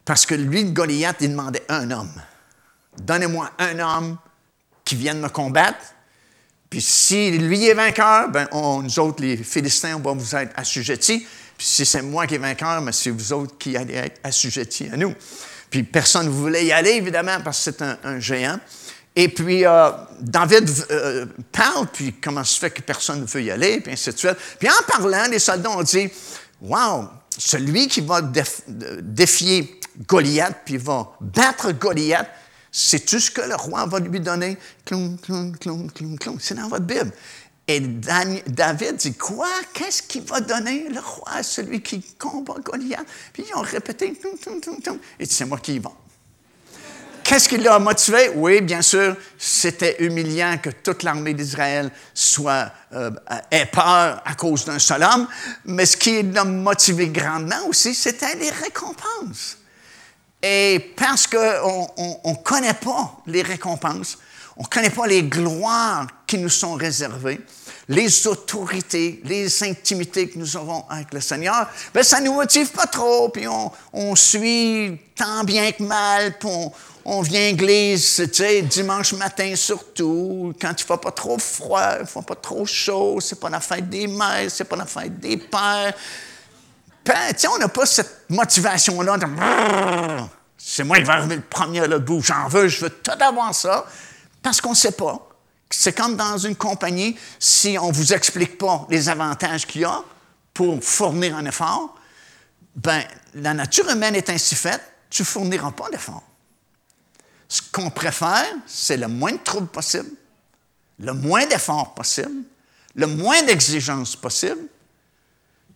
parce que lui, Goliath, il demandait un homme. Donnez-moi un homme qui vienne me combattre. Puis si lui est vainqueur, ben nous autres, les Philistins, on va vous être assujettis. Puis si c'est moi qui est vainqueur, ben c'est vous autres qui allez être assujettis à nous. Puis personne ne voulait y aller, évidemment, parce que c'est un géant. Et puis, euh, David euh, parle, puis comment se fait que personne ne veut y aller, puis ainsi de suite. Puis en parlant, les soldats ont dit, Wow, celui qui va défier Goliath, puis va battre Goliath, sais-tu ce que le roi va lui donner? Cloum, cloum, cloum, cloum, cloum. C'est dans votre Bible. Et David dit, quoi? Qu'est-ce qu'il va donner le roi à celui qui combat Goliath? Puis ils ont répété. Et c'est moi qui y vais. Qu'est-ce qui l'a motivé? Oui, bien sûr, c'était humiliant que toute l'armée d'Israël soit euh, ait peur à cause d'un seul homme, mais ce qui l'a motivé grandement aussi, c'était les récompenses. Et parce qu'on ne connaît pas les récompenses, on ne connaît pas les gloires qui nous sont réservées, les autorités, les intimités que nous avons avec le Seigneur, ben ça ne nous motive pas trop, puis on, suit tant bien que mal, puis on, vient à l'église, tu sais, dimanche matin surtout, quand il ne fait pas trop froid, il ne fait pas trop chaud, c'est pas la fête des mères, c'est pas la fête des pères. Ben, tu sais, on n'a pas cette motivation-là de c'est moi qui vais arriver le premier là bout, j'en veux, je veux tout avoir ça, parce qu'on ne sait pas. C'est comme dans une compagnie, si on ne vous explique pas les avantages qu'il y a pour fournir un effort, ben, la nature humaine est ainsi faite, tu ne fourniras pas d'effort. Ce qu'on préfère, c'est le moins de troubles possible, le moins d'efforts possible, le moins d'exigences possible.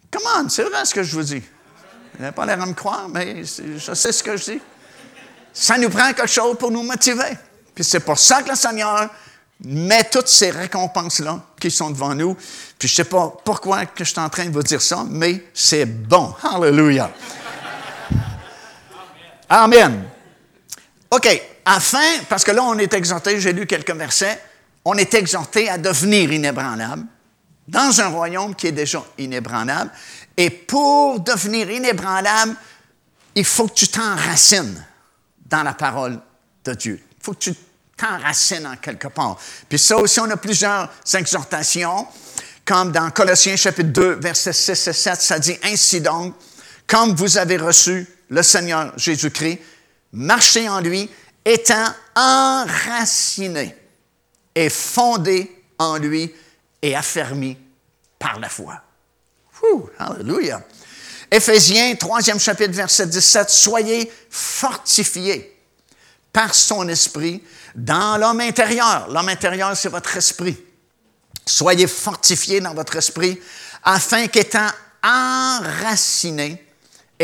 Comment? C'est vrai ce que je vous dis. Vous n'avez pas l'air à me croire, mais je sais ce que je dis. Ça nous prend quelque chose pour nous motiver. Puis c'est pour ça que le Seigneur met toutes ces récompenses-là qui sont devant nous. Puis je ne sais pas pourquoi que je suis en train de vous dire ça, mais c'est bon. Hallelujah. Amen. OK. Afin, parce que là, on est exhorté, j'ai lu quelques versets, on est exhorté à devenir inébranlable dans un royaume qui est déjà inébranlable. Et pour devenir inébranlable, il faut que tu t'enracines dans la parole de Dieu. Il faut que tu t'enracines en quelque part. Puis ça aussi, on a plusieurs exhortations, comme dans Colossiens chapitre 2, versets 6 et 7, ça dit Ainsi donc, comme vous avez reçu le Seigneur Jésus-Christ, marchez en lui, étant enraciné et fondé en lui et affermi par la foi. Ouh, hallelujah. Éphésiens, troisième chapitre, verset 17, Soyez fortifiés par son esprit dans l'homme intérieur. L'homme intérieur, c'est votre esprit. Soyez fortifiés dans votre esprit afin qu'étant enracinés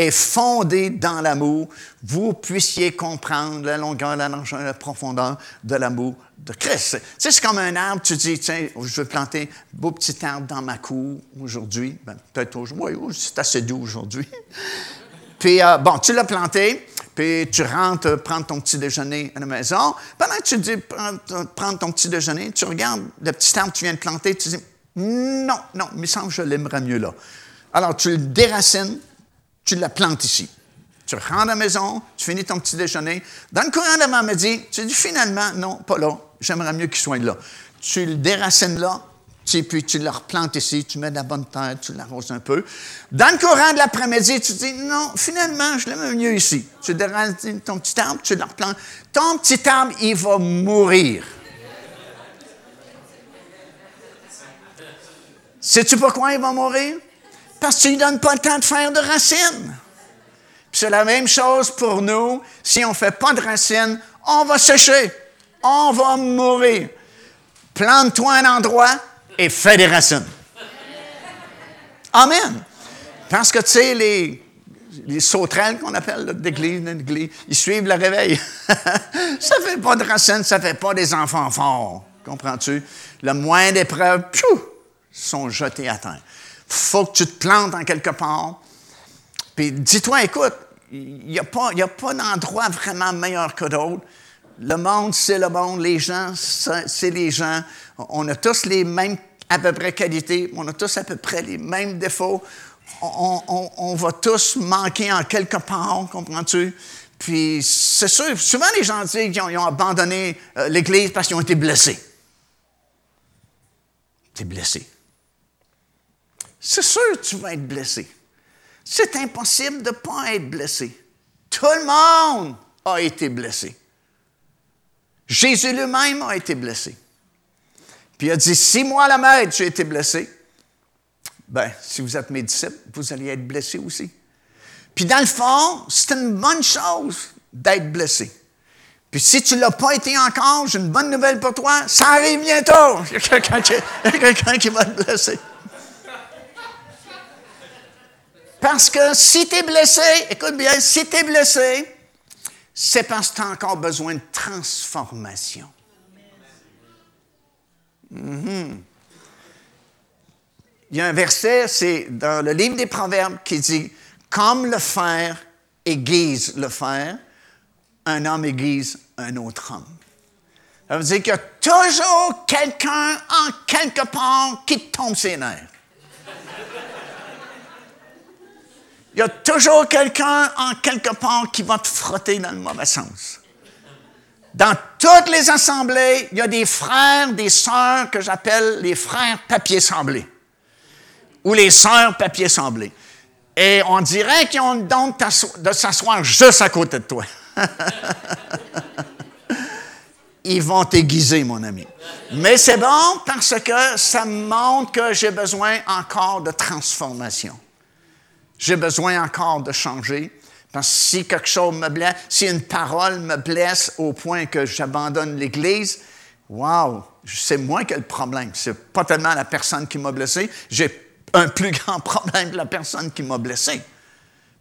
et fondés dans l'amour, vous puissiez comprendre la longueur, la largeur, la profondeur de l'amour de Christ. C'est comme un arbre, tu dis, tiens, je veux planter un beau petit arbre dans ma cour aujourd'hui. Ben, peut-être aujourd'hui, oui, c'est assez doux aujourd'hui. Puis, euh, bon, tu l'as planté, puis tu rentres euh, prendre ton petit déjeuner à la maison. Pendant que tu dis prendre, ton petit déjeuner, tu regardes le petit arbre que tu viens de planter, tu dis, non, non, il me semble que je l'aimerais mieux là. Alors, tu le déracines, tu la plantes ici. Tu rentres à la maison, tu finis ton petit déjeuner. Dans le courant de l'avant-midi, tu dis finalement, non, pas là, j'aimerais mieux qu'il soit là. Tu le déracines là, puis tu le replantes ici, tu mets de la bonne terre, tu l'arroses un peu. Dans le courant de l'après-midi, tu dis, non, finalement, je l'aime mieux ici. Tu déracines ton petit arbre, tu le replantes. Ton petit arbre, il va mourir. Sais-tu pourquoi il va mourir? Parce que tu ne lui donnes pas le temps de faire de racines. C'est la même chose pour nous. Si on ne fait pas de racines, on va sécher. On va mourir. Plante-toi un endroit et fais des racines. Amen. Parce que, tu sais, les, les sauterelles qu'on appelle d'église, ils suivent le réveil. ça ne fait pas de racines, ça ne fait pas des enfants forts. Comprends-tu? Le moins d'épreuves, sont jetés à terre. Faut que tu te plantes en quelque part. Puis dis-toi, écoute, il n'y a pas, pas d'endroit vraiment meilleur que d'autres. Le monde, c'est le monde. Les gens, c'est les gens. On a tous les mêmes, à peu près, qualités. On a tous à peu près les mêmes défauts. On, va tous manquer en quelque part, comprends-tu? Puis, c'est sûr, souvent les gens disent qu'ils ont, abandonné euh, l'Église parce qu'ils ont été blessés. Tu es blessé. C'est sûr que tu vas être blessé. C'est impossible de ne pas être blessé. Tout le monde a été blessé. Jésus lui-même a été blessé. Puis il a dit, si moi, la maître, j'ai été blessé, ben, si vous êtes mes disciples, vous allez être blessés aussi. Puis dans le fond, c'est une bonne chose d'être blessé. Puis si tu ne l'as pas été encore, j'ai une bonne nouvelle pour toi, ça arrive bientôt. Il y a quelqu'un qui, qui va te blesser. Parce que si tu es blessé, écoute bien, si tu es blessé, c'est parce que tu as encore besoin de transformation. Mhm. Il y a un verset, c'est dans le livre des Proverbes, qui dit Comme le fer aiguise le fer, un homme aiguise un autre homme. Ça veut dire qu'il y a toujours quelqu'un en quelque part qui tombe ses nerfs. Il y a toujours quelqu'un en quelque part qui va te frotter dans le mauvais sens. Dans toutes les assemblées, il y a des frères, des sœurs que j'appelle les frères papier semblés ou les sœurs papier semblé. Et on dirait qu'ils ont le don de s'asseoir juste à côté de toi. Ils vont t'aiguiser, mon ami. Mais c'est bon parce que ça montre que j'ai besoin encore de transformation. J'ai besoin encore de changer. Parce que si quelque chose me blesse, si une parole me blesse au point que j'abandonne l'Église, wow, c'est moi qui ai le problème. C'est pas tellement la personne qui m'a blessé. J'ai un plus grand problème que la personne qui m'a blessé.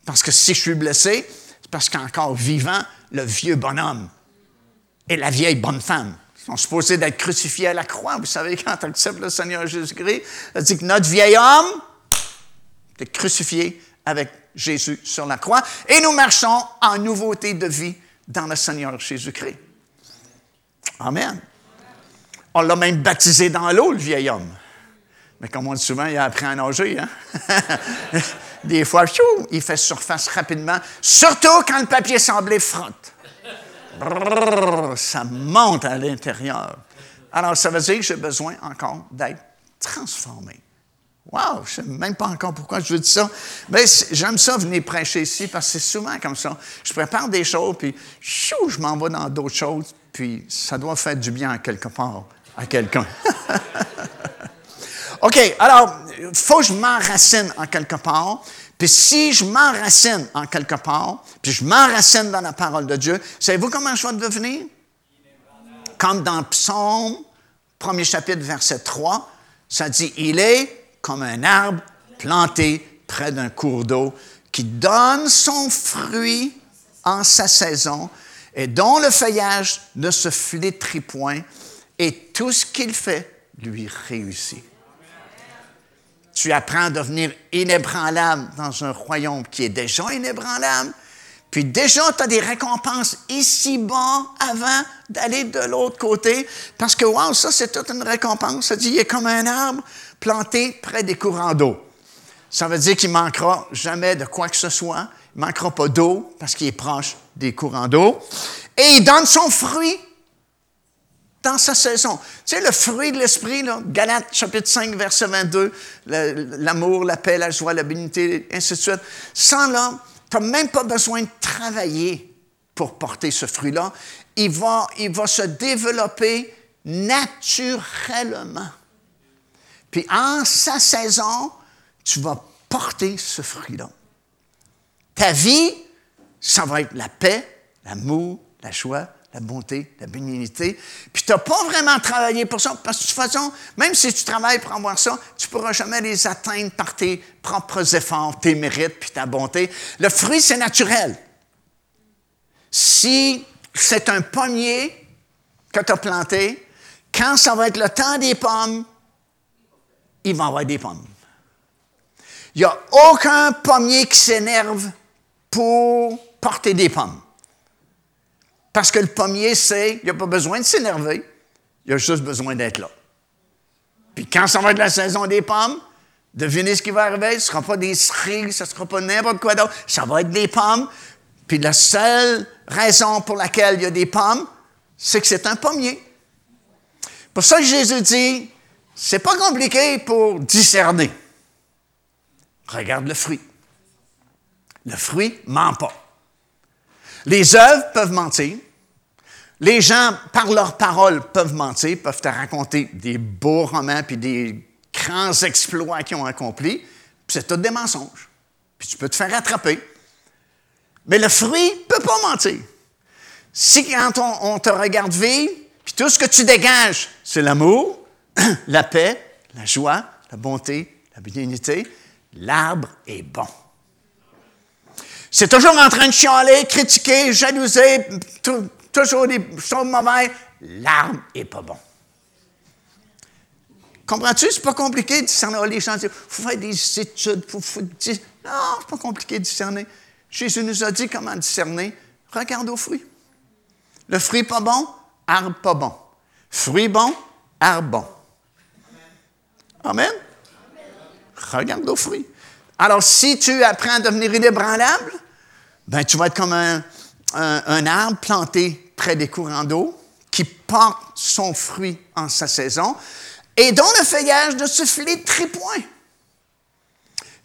Parce que si je suis blessé, c'est parce qu'encore vivant, le vieux bonhomme et la vieille bonne femme sont supposés d'être crucifiés à la croix. Vous savez, quand tu acceptes le Seigneur Jésus-Christ, ça dit que notre vieil homme est crucifié avec Jésus sur la croix et nous marchons en nouveauté de vie dans le Seigneur Jésus-Christ. Amen. On l'a même baptisé dans l'eau, le vieil homme. Mais comme on dit souvent, il a appris à nager. Hein? Des fois, il fait surface rapidement, surtout quand le papier semblait frotte. ça monte à l'intérieur. Alors, ça veut dire que j'ai besoin encore d'être transformé. Wow, je ne sais même pas encore pourquoi je veux dire ça. Mais j'aime ça venir prêcher ici parce que c'est souvent comme ça. Je prépare des choses, puis chou, je m'en vais dans d'autres choses, puis ça doit faire du bien quelque part à quelqu'un. OK, alors, il faut que je m'enracine en quelque part. Puis si je m'enracine en quelque part, puis je m'enracine dans la parole de Dieu, savez-vous comment je vais devenir? Comme dans Psaume, premier chapitre, verset 3, ça dit, il est comme un arbre planté près d'un cours d'eau qui donne son fruit en sa saison et dont le feuillage ne se flétrit point et tout ce qu'il fait lui réussit tu apprends à devenir inébranlable dans un royaume qui est déjà inébranlable. Puis déjà, tu as des récompenses ici-bas avant d'aller de l'autre côté. Parce que, wow, ça, c'est toute une récompense. Ça dit, il est comme un arbre planté près des courants d'eau. Ça veut dire qu'il manquera jamais de quoi que ce soit. Il manquera pas d'eau parce qu'il est proche des courants d'eau. Et il donne son fruit dans sa saison. Tu sais, le fruit de l'esprit, Galates chapitre 5, verset 22, l'amour, la paix, la joie, la bénité, ainsi de suite. Sans là, tu n'as même pas besoin de travailler pour porter ce fruit-là. Il va se développer naturellement. Puis en sa saison, tu vas porter ce fruit-là. Ta vie, ça va être la paix, l'amour, la joie, la bonté, la bénignité. Puis tu n'as pas vraiment travaillé pour ça, parce que de toute façon, même si tu travailles pour avoir ça, tu ne pourras jamais les atteindre par tes propres efforts, tes mérites, puis ta bonté. Le fruit, c'est naturel. Si c'est un pommier que tu as planté, quand ça va être le temps des pommes, il va avoir des pommes. Il n'y a aucun pommier qui s'énerve pour porter des pommes. Parce que le pommier sait, il n'a pas besoin de s'énerver, il a juste besoin d'être là. Puis quand ça va être la saison des pommes, devinez ce qui va arriver, ce ne sera pas des cerises, ce ne sera pas n'importe quoi d'autre, ça va être des pommes. Puis la seule raison pour laquelle il y a des pommes, c'est que c'est un pommier. Pour ça que Jésus dit, c'est pas compliqué pour discerner. Regarde le fruit. Le fruit ment pas. Les œuvres peuvent mentir. Les gens, par leurs paroles, peuvent mentir, peuvent te raconter des beaux romans puis des grands exploits qu'ils ont accomplis. C'est tout des mensonges. Puis tu peux te faire attraper. Mais le fruit ne peut pas mentir. Si quand on, te regarde vivre, puis tout ce que tu dégages, c'est l'amour, la paix, la joie, la bonté, la bénignité, l'arbre est bon. c'est toujours en train de chialer, critiquer, jalouser, toujours des choses mauvaises, l'arbre est pas bon. Comprends-tu? C'est pas compliqué de discerner. Les gens disent, faut faire des études, faut, faut dire. Non, c'est pas compliqué de discerner. Jésus nous a dit comment discerner. Regarde aux fruits. Le fruit pas bon, arbre pas bon. Fruit bon, arbre bon. Amen. Regarde aux fruits. Alors, si tu apprends à devenir inébranlable, ben, tu vas être comme un, arbre planté près des courants d'eau qui porte son fruit en sa saison et dont le feuillage ne se flétrit point.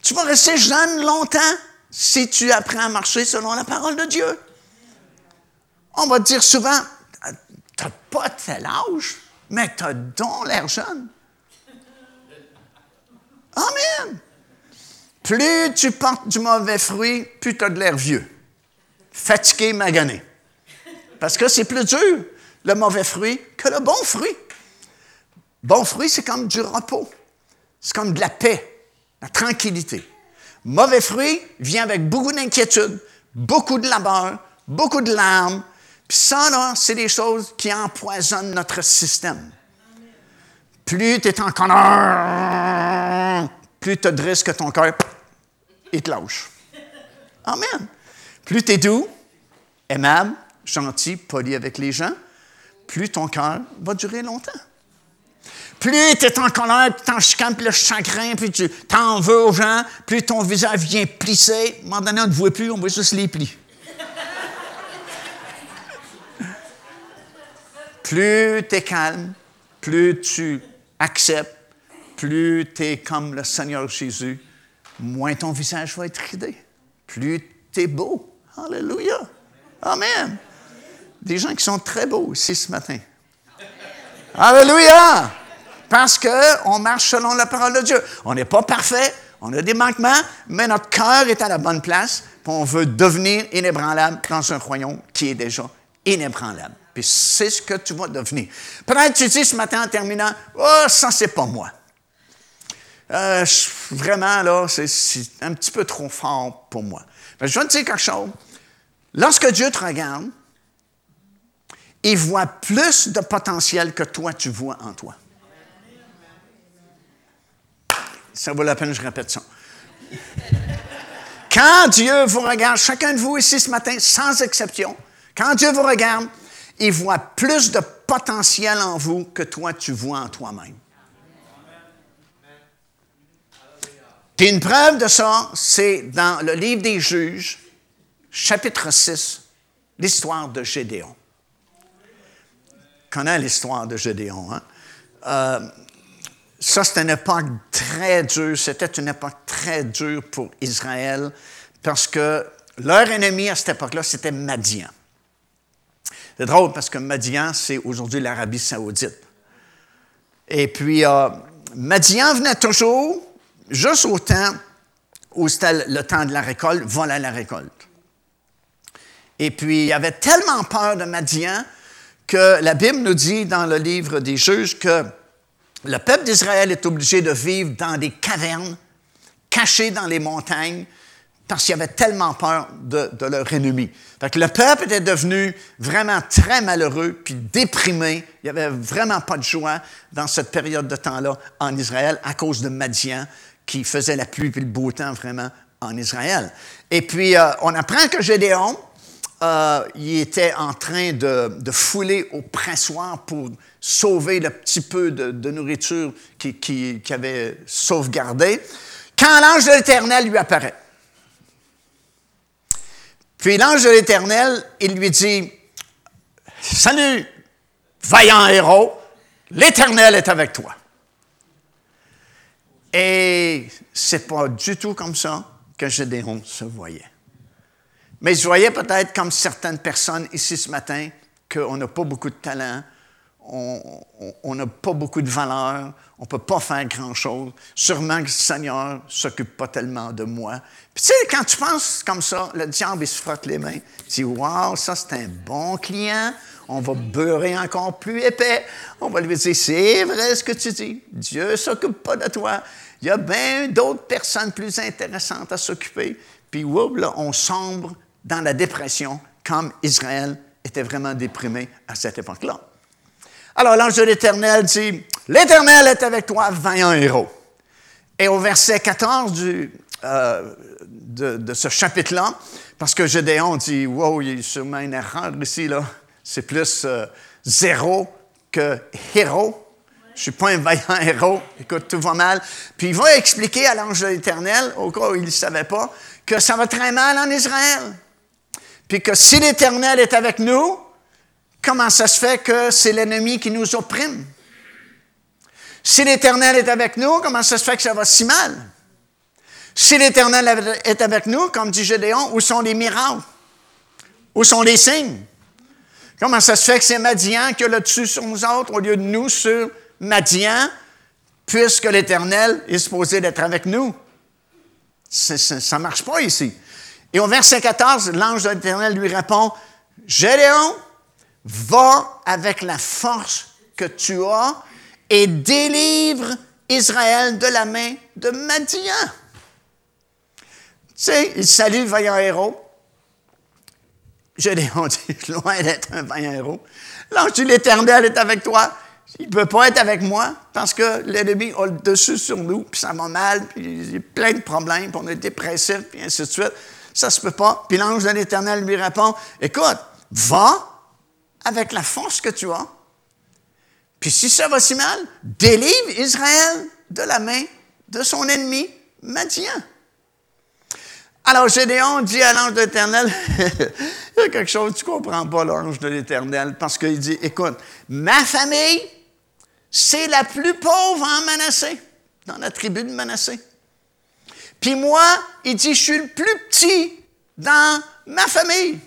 Tu vas rester jeune longtemps si tu apprends à marcher selon la parole de Dieu. On va te dire souvent, tu n'as pas tel âge, mais tu as donc l'air jeune. Amen. Plus tu portes du mauvais fruit, plus tu as de l'air vieux, fatigué, magané. Parce que c'est plus dur, le mauvais fruit, que le bon fruit. Bon fruit, c'est comme du repos. C'est comme de la paix, la tranquillité. Mauvais fruit vient avec beaucoup d'inquiétude, beaucoup de labeur, beaucoup de larmes. Puis ça, là, c'est des choses qui empoisonnent notre système. Plus tu es en colère, plus tu de risque que ton cœur il te lâche. Amen. Plus tu es doux, aimable, gentil, poli avec les gens, plus ton cœur va durer longtemps. Plus tu es en colère, puis t'en chicanes, puis le chagrin, puis tu t'en veux aux gens, plus ton visage vient plisser. À un moment donné, on ne te voit plus, on voit juste les plis. plus tu es calme, plus tu acceptes, plus tu es comme le Seigneur Jésus, moins ton visage va être ridé. Plus tu es beau. Alléluia. Amen. Des gens qui sont très beaux ici ce matin. Alléluia. Parce qu'on marche selon la parole de Dieu. On n'est pas parfait, on a des manquements, mais notre cœur est à la bonne place, puis on veut devenir inébranlable dans un royaume qui est déjà inébranlable. Puis c'est ce que tu vas devenir. Peut-être tu dis ce matin en terminant, oh, ça, c'est pas moi. Euh, vraiment, là, c'est un petit peu trop fort pour moi. Mais je vais te dire quelque chose. Lorsque Dieu te regarde, il voit plus de potentiel que toi, tu vois en toi. Ça vaut la peine je répète ça. Quand Dieu vous regarde, chacun de vous ici ce matin, sans exception, quand Dieu vous regarde, il voit plus de potentiel en vous que toi, tu vois en toi-même. Puis une preuve de ça, c'est dans le livre des juges, chapitre 6, l'histoire de Gédéon. On connaît l'histoire de Gédéon. Hein? Euh, ça, c'était une époque très dure. C'était une époque très dure pour Israël parce que leur ennemi à cette époque-là, c'était Madian. C'est drôle parce que Madian, c'est aujourd'hui l'Arabie saoudite. Et puis, euh, Madian venait toujours juste au temps où c'était le temps de la récolte, voilà la récolte. Et puis, il avait tellement peur de Madian que la Bible nous dit dans le livre des juges que le peuple d'Israël est obligé de vivre dans des cavernes, cachés dans les montagnes, parce qu'il avait tellement peur de, leur ennemi. Fait le peuple était devenu vraiment très malheureux, puis déprimé. Il n'y avait vraiment pas de joie dans cette période de temps-là en Israël à cause de Madian, qui faisait la pluie et le beau temps vraiment en Israël. Et puis, euh, on apprend que Gédéon, euh, il était en train de, fouler au pressoir pour sauver le petit peu de, nourriture qu'il qui, avait sauvegardé, quand l'ange de l'Éternel lui apparaît. Puis l'ange de l'Éternel, il lui dit, Salut, vaillant héros, l'Éternel est avec toi. Et c'est pas du tout comme ça que Gédéon se voyait. Mais je voyais peut-être comme certaines personnes ici ce matin qu'on n'a pas beaucoup de talent, on n'a pas beaucoup de valeur, on ne peut pas faire grand-chose. Sûrement que le Seigneur ne s'occupe pas tellement de moi. Puis tu sais, quand tu penses comme ça, le diable, il se frotte les mains. Il dit, wow, ça c'est un bon client, on va beurrer encore plus épais. On va lui dire, c'est vrai ce que tu dis, Dieu ne s'occupe pas de toi. Il y a bien d'autres personnes plus intéressantes à s'occuper puis là, on sombre dans la dépression comme Israël était vraiment déprimé à cette époque-là. Alors l'ange de l'Éternel dit, L'Éternel est avec toi, vaillant héros. Et au verset 14 du, euh, de, ce chapitre-là, parce que Gédéon dit, wow, il a sûrement une erreur ici, là. C'est plus euh, zéro que héros. Je suis pas un vaillant héros. Écoute, tout va mal. Puis il va expliquer à l'ange de l'Éternel, au cas où il ne savait pas, que ça va très mal en Israël. Puis que si l'Éternel est avec nous, comment ça se fait que c'est l'ennemi qui nous opprime? Si l'Éternel est avec nous, comment ça se fait que ça va si mal? Si l'Éternel est avec nous, comme dit Gédéon, où sont les miracles? Où sont les signes? Comment ça se fait que c'est Madian qui a le dessus sur nous autres au lieu de nous sur Madian, puisque l'Éternel est supposé d'être avec nous? Ça ne marche pas ici. Et au verset 14, l'ange de l'Éternel lui répond, Gédéon, va avec la force que tu as et délivre Israël de la main de Madian. Tu sais, il salue le vaillant héros. Gédéon dit, loin d'être un vaillant héros. L'ange de l'Éternel est avec toi. Il ne peut pas être avec moi parce que l'ennemi a le dessus sur nous, puis ça va mal, puis il y a plein de problèmes, puis on est dépressif, puis ainsi de suite. Ça ne se peut pas. Puis l'ange de l'Éternel lui répond, écoute, va avec la force que tu as, puis si ça va si mal, délivre Israël de la main de son ennemi, Madian. Alors Gédéon dit à l'ange de l'Éternel, il y a quelque chose, tu ne comprends pas l'ange de l'Éternel, parce qu'il dit, écoute, ma famille, c'est la plus pauvre en Manassé, dans la tribu de Manassé. Puis moi, il dit, je suis le plus petit dans ma famille.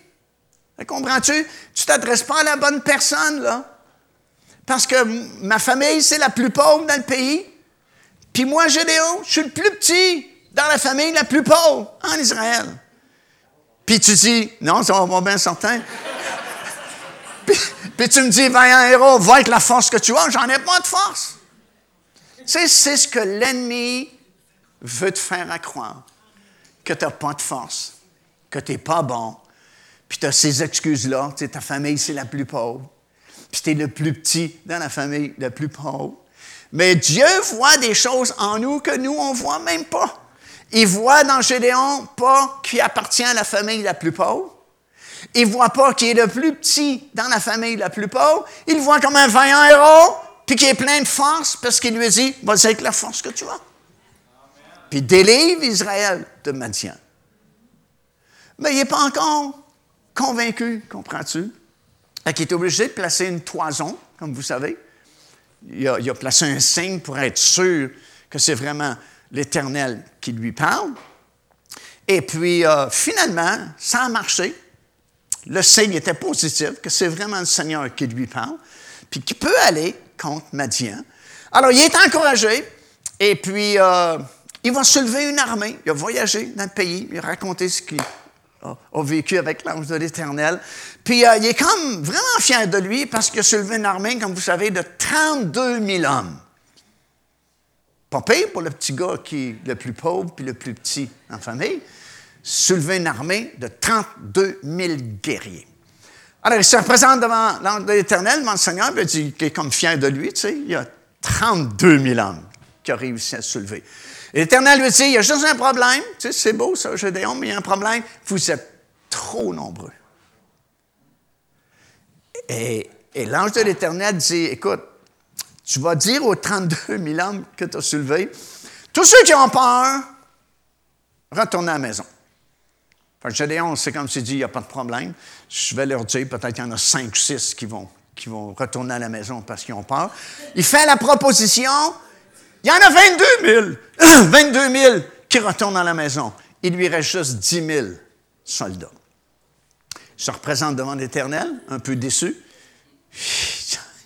Comprends-tu? Tu t'adresses pas à la bonne personne, là parce que ma famille, c'est la plus pauvre dans le pays. Puis moi, Gédéon, je suis le plus petit dans la famille la plus pauvre en Israël. Puis tu dis, non, ça va bien certain. puis, tu me dis, vaillant héros, va avec la force que tu as, j'en ai pas de force. c'est ce que l'ennemi veut te faire croire, que tu n'as pas de force, que tu n'es pas bon, puis tu as ces excuses-là, tu sais, ta famille, c'est la plus pauvre puis tu es le plus petit dans la famille, le plus pauvre. Mais Dieu voit des choses en nous que nous, on ne voit même pas. Il voit dans Gédéon pas qui appartient à la famille la plus pauvre. Il voit pas qui est le plus petit dans la famille la plus pauvre. Il voit comme un vaillant héros, puis qui est plein de force, parce qu'il lui dit, vas-y avec la force que tu as. Puis délivre Israël de Madian. Mais il n'est pas encore convaincu, comprends-tu? Il est obligé de placer une toison, comme vous savez. Il a, placé un signe pour être sûr que c'est vraiment l'Éternel qui lui parle. Et puis, euh, finalement, ça a marché. Le signe était positif, que c'est vraiment le Seigneur qui lui parle, puis qui peut aller contre Madian. Alors, il est encouragé, et puis, euh, il va soulever une armée. Il a voyagé dans le pays, il a raconté ce qu'il a, vécu avec l'ange de l'Éternel. Puis euh, il est comme vraiment fier de lui parce qu'il a soulevé une armée, comme vous savez, de 32 000 hommes. Pas pire pour le petit gars qui est le plus pauvre puis le plus petit en famille. Soulever une armée de 32 000 guerriers. Alors, il se représente devant l'ange de l'Éternel, le Seigneur, puis il dit qu'il est comme fier de lui, tu. Il y a 32 000 hommes qui ont réussi à soulever. L'Éternel lui dit, il y a juste un problème. Tu sais, c'est beau ça, Gédéon, mais il y a un problème. Vous êtes trop nombreux. Et, l'ange de l'Éternel dit, écoute, tu vas dire aux 32 000 hommes que tu as soulevés, tous ceux qui ont peur, retournez à la maison. Fait Gédéon, c'est comme s'il dit, il n'y a pas de problème. Je vais leur dire, peut-être qu'il y en a cinq ou six qui vont, qui vont retourner à la maison parce qu'ils ont peur. Il fait la proposition, il y en a 22 000. 22 000 qui retournent à la maison. Il lui reste juste 10 000 soldats. Il se représente devant l'Éternel, un peu déçu.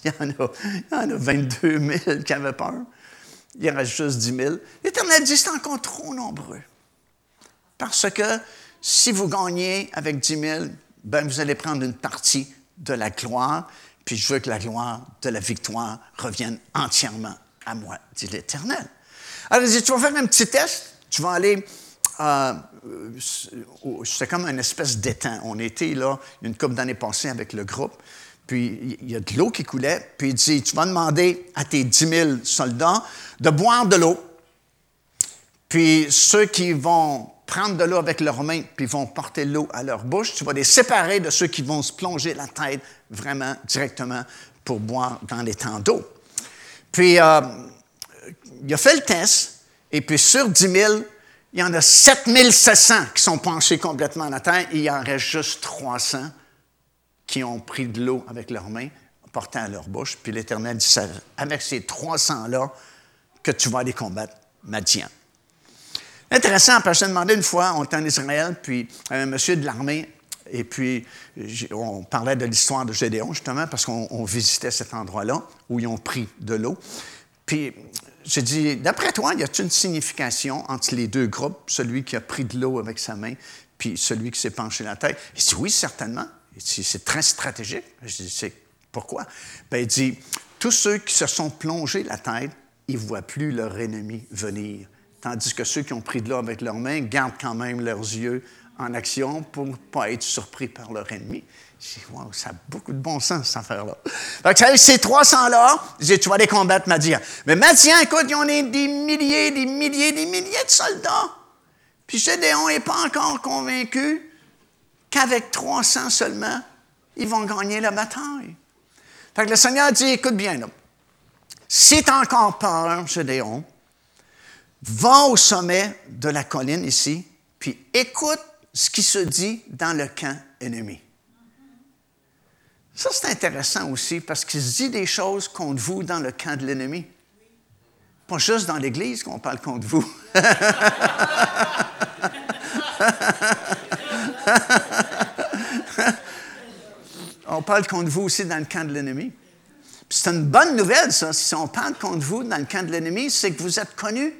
Il y, en a, il y en a 22 000 qui avaient peur. Il reste juste 10 000. L'Éternel dit, c'est encore trop nombreux. Parce que si vous gagnez avec 10 000, ben vous allez prendre une partie de la gloire, puis je veux que la gloire de la victoire revienne entièrement à moi, dit l'Éternel. Alors, il dit, tu vas faire un petit test, tu vas aller euh, c'était comme une espèce d'étang. On était là une couple d'années passées avec le groupe, puis il y a de l'eau qui coulait, puis il dit, tu vas demander à tes 10 000 soldats de boire de l'eau, puis ceux qui vont prendre de l'eau avec leurs mains, puis vont porter l'eau à leur bouche, tu vas les séparer de ceux qui vont se plonger la tête vraiment directement pour boire dans les temps d'eau. Puis, euh, il a fait le test, et puis sur 10 000, il y en a 7 700 qui sont penchés complètement à la terre, et il en reste juste 300 qui ont pris de l'eau avec leurs mains, portant à leur bouche. Puis l'Éternel dit, avec ces 300-là, que tu vas aller combattre Madian. Intéressant, parce que je demandé une fois, on était en Israël, puis un monsieur de l'armée, et puis on parlait de l'histoire de Gédéon, justement, parce qu'on visitait cet endroit-là où ils ont pris de l'eau. Puis j'ai dit, d'après toi, y a-t-il une signification entre les deux groupes, celui qui a pris de l'eau avec sa main, puis celui qui s'est penché la tête? Il dit, oui, certainement. C'est très stratégique. Je dis, pourquoi? Bien, il dit, tous ceux qui se sont plongés la tête, ils ne voient plus leur ennemi venir. Tandis que ceux qui ont pris de l'eau avec leurs mains gardent quand même leurs yeux en action pour ne pas être surpris par leur ennemi. Je dis, wow, ça a beaucoup de bon sens, cette affaire-là. Donc, ces 300-là, je dis, tu vas les combattre, Madian. Mais Madian, écoute, ils ont des milliers, des milliers, des milliers de soldats. Puis Gédéon n'est pas encore convaincu qu'avec 300 seulement, ils vont gagner la bataille. Fait que le Seigneur dit, écoute bien, là, si tu as encore peur, Gédéon, va au sommet de la colline ici, puis écoute ce qui se dit dans le camp ennemi. Ça, c'est intéressant aussi parce qu'il se dit des choses contre vous dans le camp de l'ennemi. Pas juste dans l'Église qu'on parle contre vous. on parle contre vous aussi dans le camp de l'ennemi. C'est une bonne nouvelle, ça. Si on parle contre vous dans le camp de l'ennemi, c'est que vous êtes connus.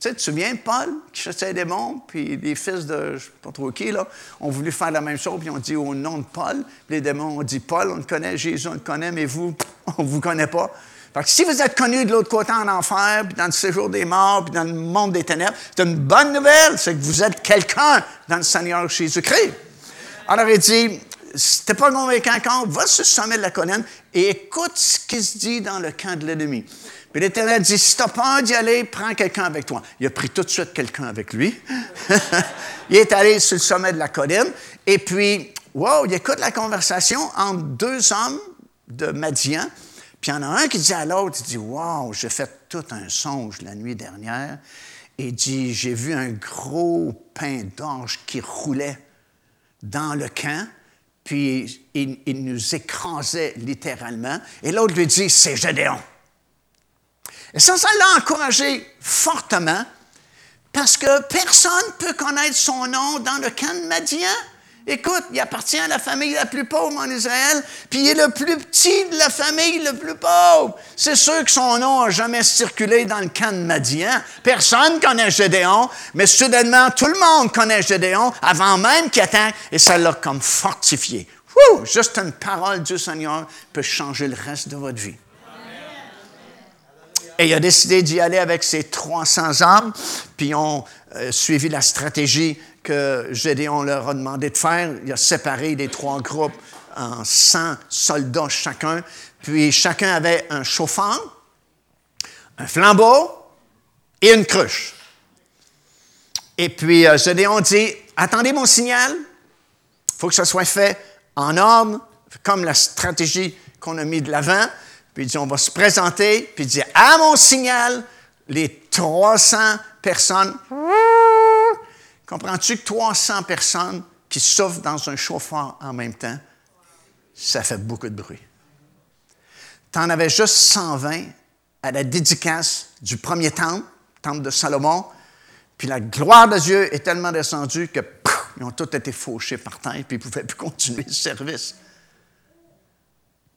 Tu sais, tu te souviens, Paul, qui chassait les démons, puis les fils de, je ne sais pas trop qui, là, ont voulu faire la même chose, puis ont dit au nom de Paul. Les démons ont dit, Paul, on le connaît, Jésus, on le connaît, mais vous, on ne vous connaît pas. Fait que si vous êtes connus de l'autre côté en enfer, puis dans le séjour des morts, puis dans le monde des ténèbres, c'est une bonne nouvelle, c'est que vous êtes quelqu'un dans le Seigneur Jésus-Christ. Alors il dit, si tu pas convaincu encore, va sur le sommet de la colonne et écoute ce qui se dit dans le camp de l'ennemi. Puis l'Éternel dit, si tu n'as peur d'y aller, prends quelqu'un avec toi. Il a pris tout de suite quelqu'un avec lui. il est allé sur le sommet de la colline. Et puis, wow, il écoute la conversation entre deux hommes de Madian. Puis il y en a un qui dit à l'autre, il dit, wow, j'ai fait tout un songe la nuit dernière. Et dit, j'ai vu un gros pain d'orge qui roulait dans le camp puis il, nous écrasait littéralement. Et l'autre lui dit, c'est Gédéon. Et ça, ça l'a encouragé fortement parce que personne ne peut connaître son nom dans le camp de Madian. Écoute, il appartient à la famille la plus pauvre en Israël, puis il est le plus petit de la famille le plus pauvre. C'est sûr que son nom n'a jamais circulé dans le camp de Madian. Personne connaît Gédéon, mais soudainement, tout le monde connaît Gédéon avant même qu'il attaque, et ça l'a comme fortifié. Juste une parole du Seigneur peut changer le reste de votre vie. Et il a décidé d'y aller avec ses 300 hommes, puis ils ont euh, suivi la stratégie que Gédéon leur a demandé de faire. Il a séparé les trois groupes en 100 soldats chacun, puis chacun avait un chauffeur, un flambeau et une cruche. Et puis euh, Gédéon dit, attendez mon signal, il faut que ça soit fait en ordre, comme la stratégie qu'on a mis de l'avant. Puis il dit, on va se présenter, puis il dit, à mon signal, les 300 personnes. Comprends-tu que 300 personnes qui souffrent dans un chauffeur en même temps, ça fait beaucoup de bruit. Tu en avais juste 120 à la dédicace du premier temple, temple de Salomon, puis la gloire de Dieu est tellement descendue que ils ont tous été fauchés par terre, puis ils ne pouvaient plus continuer le service.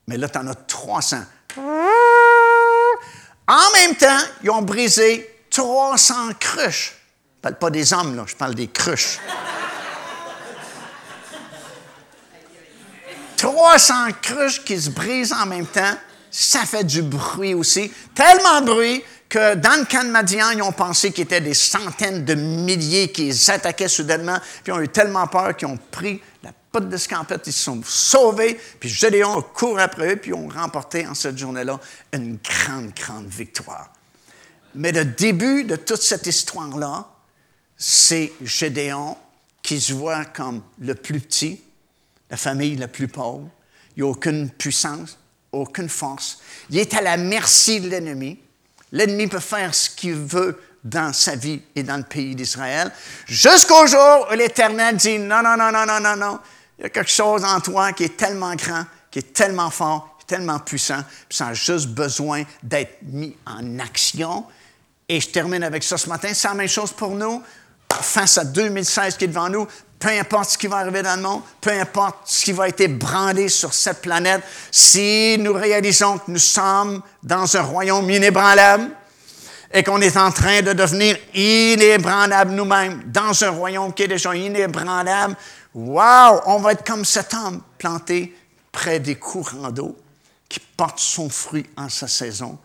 Mais là, tu en as 300. En même temps, ils ont brisé 300 cruches. Je parle pas des hommes, là, je parle des cruches. 300 cruches qui se brisent en même temps, ça fait du bruit aussi. Tellement de bruit que dans le camp de Madian, ils ont pensé qu'il y était des centaines de milliers qui les attaquaient soudainement, puis ils ont eu tellement peur qu'ils ont pris la pote d'escampette, ils se sont sauvés, puis Gédéon court après eux, puis ils ont remporté en cette journée-là une grande, grande victoire. Mais le début de toute cette histoire-là, c'est Gédéon qui se voit comme le plus petit, la famille la plus pauvre. Il n'a aucune puissance, aucune force. Il est à la merci de l'ennemi. L'ennemi peut faire ce qu'il veut dans sa vie et dans le pays d'Israël, jusqu'au jour où l'Éternel dit, non, non, non, non, non, non, non, il y a quelque chose en toi qui est tellement grand, qui est tellement fort, tellement puissant, puis ça a juste besoin d'être mis en action. Et je termine avec ça ce matin. C'est la même chose pour nous face à 2016 qui est devant nous, peu importe ce qui va arriver dans le monde, peu importe ce qui va être brandé sur cette planète, si nous réalisons que nous sommes dans un royaume inébranlable et qu'on est en train de devenir inébranlable nous-mêmes, dans un royaume qui est déjà inébranlable, wow, on va être comme cet homme planté près des courants d'eau qui porte son fruit en sa saison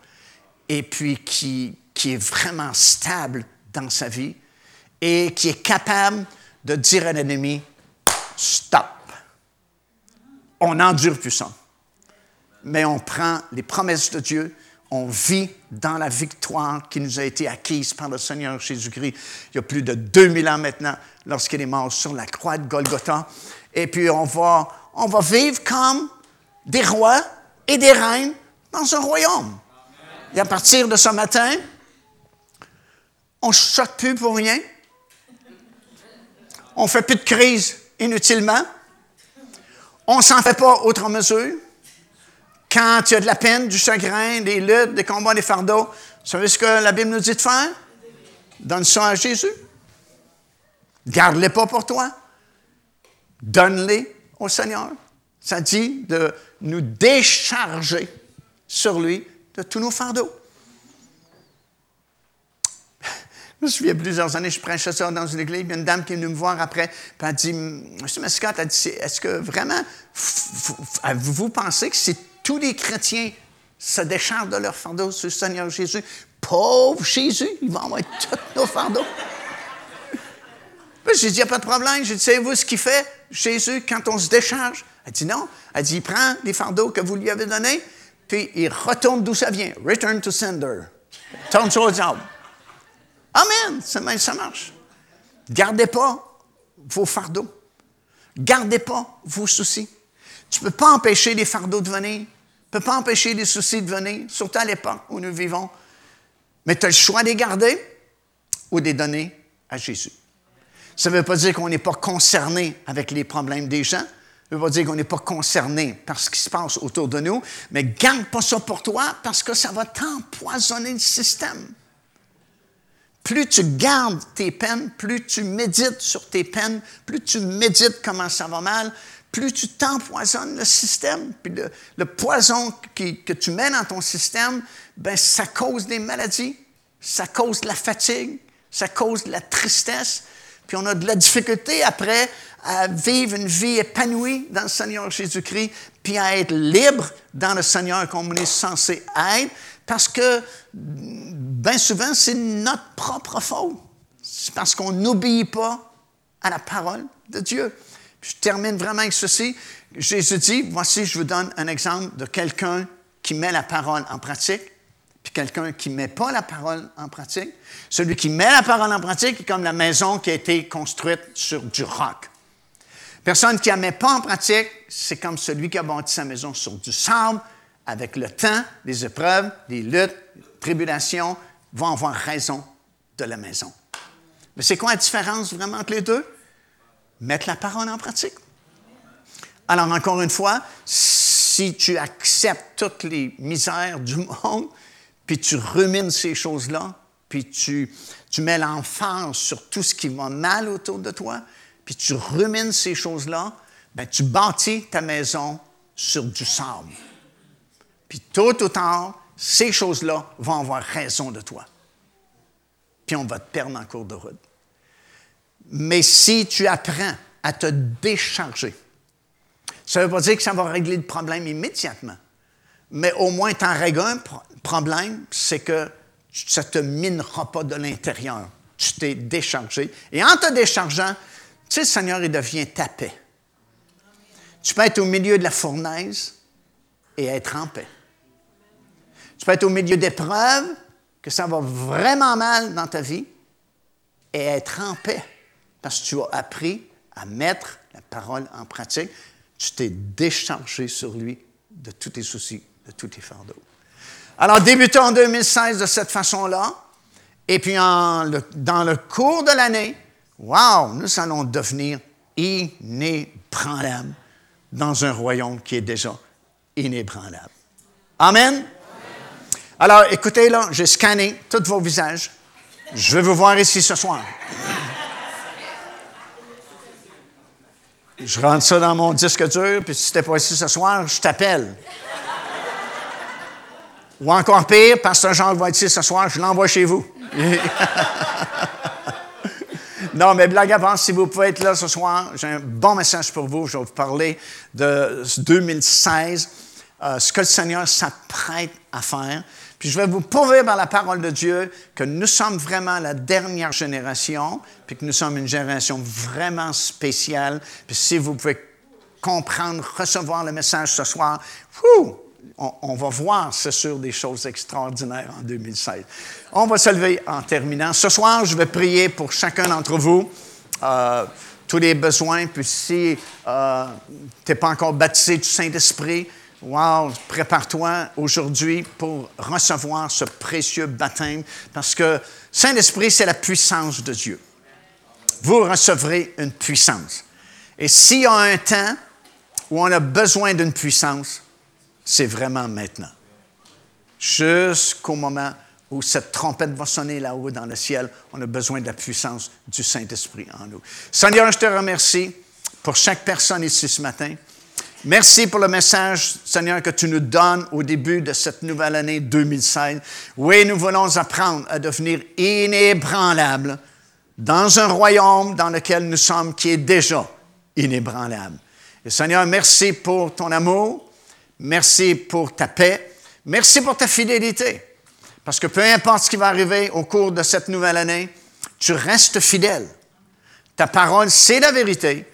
et puis qui, qui est vraiment stable dans sa vie et qui est capable de dire à l'ennemi, stop. On endure plus ça. Mais on prend les promesses de Dieu, on vit dans la victoire qui nous a été acquise par le Seigneur Jésus-Christ il y a plus de 2000 ans maintenant, lorsqu'il est mort sur la croix de Golgotha. Et puis on va, on va vivre comme des rois et des reines dans un royaume. Et à partir de ce matin, on ne choque plus pour rien. On ne fait plus de crise inutilement. On ne s'en fait pas autre mesure. Quand il y a de la peine, du chagrin, des luttes, des combats, des fardeaux, vous savez ce que la Bible nous dit de faire? Donne ça à Jésus. Garde-les pas pour toi. Donne-les au Seigneur. Ça dit de nous décharger sur lui de tous nos fardeaux. Je me souviens, plusieurs années, je prêchais ça dans une église, a une dame qui est venue me voir après, puis elle dit, Monsieur Mascott, elle dit, est-ce que vraiment, vous pensez que si tous les chrétiens se déchargent de leur fardeau sur le Seigneur Jésus, pauvre Jésus, il va envoyer tous nos fardeaux? Puis j'ai dit, il n'y a pas de problème. J'ai dit, savez-vous ce qu'il fait, Jésus, quand on se décharge? Elle dit, non. Elle dit, il prend les fardeaux que vous lui avez donnés, puis il retourne d'où ça vient. Return to sender. Tourne sur le. Amen. Ça, marche. Gardez pas vos fardeaux. Gardez pas vos soucis. Tu ne peux pas empêcher les fardeaux de venir. Tu ne peux pas empêcher les soucis de venir, surtout à l'époque où nous vivons. Mais tu as le choix de les garder ou de les donner à Jésus. Ça ne veut pas dire qu'on n'est pas concerné avec les problèmes des gens. Ça ne veut pas dire qu'on n'est pas concerné par ce qui se passe autour de nous. Mais garde pas ça pour toi parce que ça va t'empoisonner le système. Plus tu gardes tes peines, plus tu médites sur tes peines, plus tu médites comment ça va mal, plus tu t'empoisonnes le système. Puis le, poison que tu mets dans ton système, ben, ça cause des maladies, ça cause de la fatigue, ça cause de la tristesse. Puis on a de la difficulté après à vivre une vie épanouie dans le Seigneur Jésus-Christ, puis à être libre dans le Seigneur comme on est censé être, parce que bien souvent, c'est notre propre faute. C'est parce qu'on n'obéit pas à la parole de Dieu. je termine vraiment avec ceci. Jésus dit, voici, je vous donne un exemple de quelqu'un qui met la parole en pratique, puis quelqu'un qui ne met pas la parole en pratique. Celui qui met la parole en pratique est comme la maison qui a été construite sur du roc. Personne qui ne la met pas en pratique, c'est comme celui qui a bâti sa maison sur du sable, avec le temps, les épreuves, les luttes, les tribulations, vont avoir raison de la maison. Mais c'est quoi la différence vraiment entre les deux? Mettre la parole en pratique. Alors, encore une fois, si tu acceptes toutes les misères du monde, puis tu rumines ces choses-là, puis tu, tu mets l'emphase sur tout ce qui va mal autour de toi, puis tu rumines ces choses-là, ben, tu bâtis ta maison sur du sable. Puis tôt ou tard, ces choses-là vont avoir raison de toi puis on va te perdre en cours de route. Mais si tu apprends à te décharger, ça ne veut pas dire que ça va régler le problème immédiatement, mais au moins tu en règles un problème, c'est que Ça ne te minera pas de l'intérieur. Tu t'es déchargé. Et en te déchargeant, tu sais, le Seigneur, il devient ta paix. Tu peux être au milieu de la fournaise et être en paix. Tu peux être au milieu d'épreuves, que ça va vraiment mal dans ta vie, et être en paix. Parce que tu as appris à mettre la parole en pratique. Tu t'es déchargé sur lui de tous tes soucis, de tous tes fardeaux. Alors, débutons en 2016 de cette façon-là. Et puis, dans le cours de l'année, wow, nous allons devenir inébranlables dans un royaume qui est déjà inébranlable. Amen. Alors, écoutez, là, j'ai scanné tous vos visages. Je veux vous voir ici ce soir. Je rentre ça dans mon disque dur, puis si tu n'es pas ici ce soir, je t'appelle. Ou encore pire, Pasteur Jean va être ici ce soir, je l'envoie chez vous. non, mais blague part, si vous pouvez être là ce soir, j'ai un bon message pour vous. Je vais vous parler de 2016, euh, ce que le Seigneur s'apprête à faire. Puis je vais vous prouver par la parole de Dieu que nous sommes vraiment la dernière génération, puis que nous sommes une génération vraiment spéciale. Puis si vous pouvez comprendre, recevoir le message ce soir, on, va voir, c'est sûr, des choses extraordinaires en 2016. On va se lever en terminant. Ce soir, je vais prier pour chacun d'entre vous. Euh, tous les besoins, puis si euh, tu pas encore baptisé du Saint-Esprit, Wow, prépare-toi aujourd'hui pour recevoir ce précieux baptême parce que Saint-Esprit, c'est la puissance de Dieu. Vous recevrez une puissance. Et s'il y a un temps où on a besoin d'une puissance, c'est vraiment maintenant. Jusqu'au moment où cette trompette va sonner là-haut dans le ciel, on a besoin de la puissance du Saint-Esprit en nous. Seigneur, je te remercie pour chaque personne ici ce matin. Merci pour le message, Seigneur, que tu nous donnes au début de cette nouvelle année 2016. Oui, nous voulons apprendre à devenir inébranlables dans un royaume dans lequel nous sommes qui est déjà inébranlable. Seigneur, merci pour ton amour, merci pour ta paix, merci pour ta fidélité. Parce que peu importe ce qui va arriver au cours de cette nouvelle année, tu restes fidèle. Ta parole, c'est la vérité.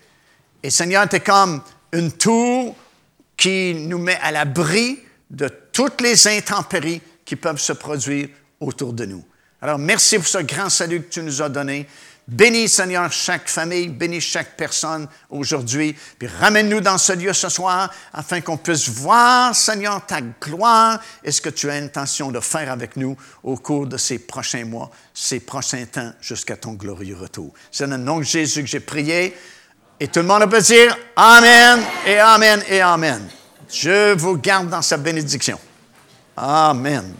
Et Seigneur, tu es comme une tour qui nous met à l'abri de toutes les intempéries qui peuvent se produire autour de nous. Alors, merci pour ce grand salut que tu nous as donné. Bénis, Seigneur, chaque famille, bénis chaque personne aujourd'hui, puis ramène-nous dans ce lieu ce soir afin qu'on puisse voir, Seigneur, ta gloire et ce que tu as intention de faire avec nous au cours de ces prochains mois, ces prochains temps jusqu'à ton glorieux retour. C'est dans le nom de Jésus que j'ai prié. Et tout le monde peut dire Amen et Amen et Amen. Je vous garde dans sa bénédiction. Amen.